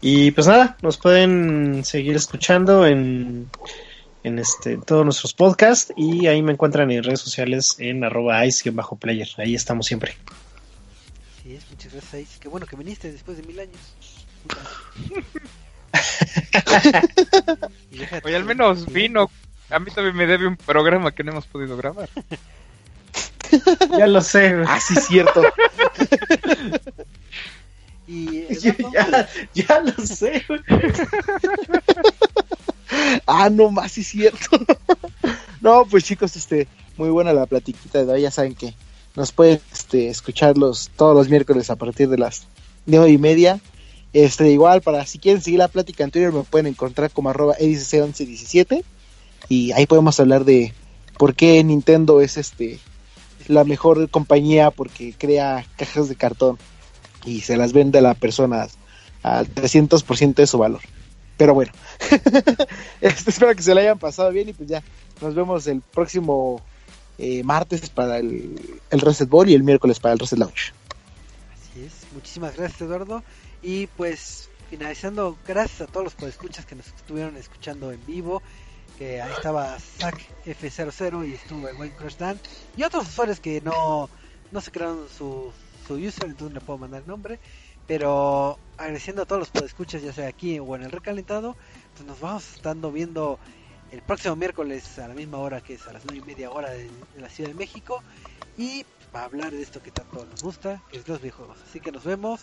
Y pues nada, nos pueden seguir escuchando en, en este, todos nuestros podcasts. Y ahí me encuentran en redes sociales en arroba ice-player. Ahí estamos siempre. sí es, muchas gracias Ice. Qué bueno que viniste después de mil años. Oye, al menos vino. A mí también me debe un programa que no hemos podido grabar. Ya lo sé. güey. Ah, sí, cierto. Y ya, ya, ya lo sé. güey. ah, no más, sí, cierto. no, pues chicos, este, muy buena la platiquita de hoy. Ya saben que nos pueden este, escuchar los, todos los miércoles a partir de las nueve y media. Este, igual, para si quieren seguir la plática en Twitter, me pueden encontrar como arroba edicc1117. Y ahí podemos hablar de por qué Nintendo es este la mejor compañía porque crea cajas de cartón y se las vende a las personas al 300% de su valor. Pero bueno, este, espero que se lo hayan pasado bien y pues ya nos vemos el próximo eh, martes para el, el Reset Ball y el miércoles para el Reset Launch. Así es, muchísimas gracias Eduardo. Y pues finalizando, gracias a todos los podescuchas que nos estuvieron escuchando en vivo. Que ahí estaba Zack F00 y estuvo el buen Crush Dan. Y otros usuarios que no, no se crearon su, su user, entonces no puedo mandar el nombre. Pero agradeciendo a todos los podescuchas, ya sea aquí o en el recalentado, pues nos vamos estando viendo el próximo miércoles a la misma hora que es a las nueve y media hora de, de la Ciudad de México. Y para hablar de esto que tanto nos gusta, que es los videojuegos. Así que nos vemos.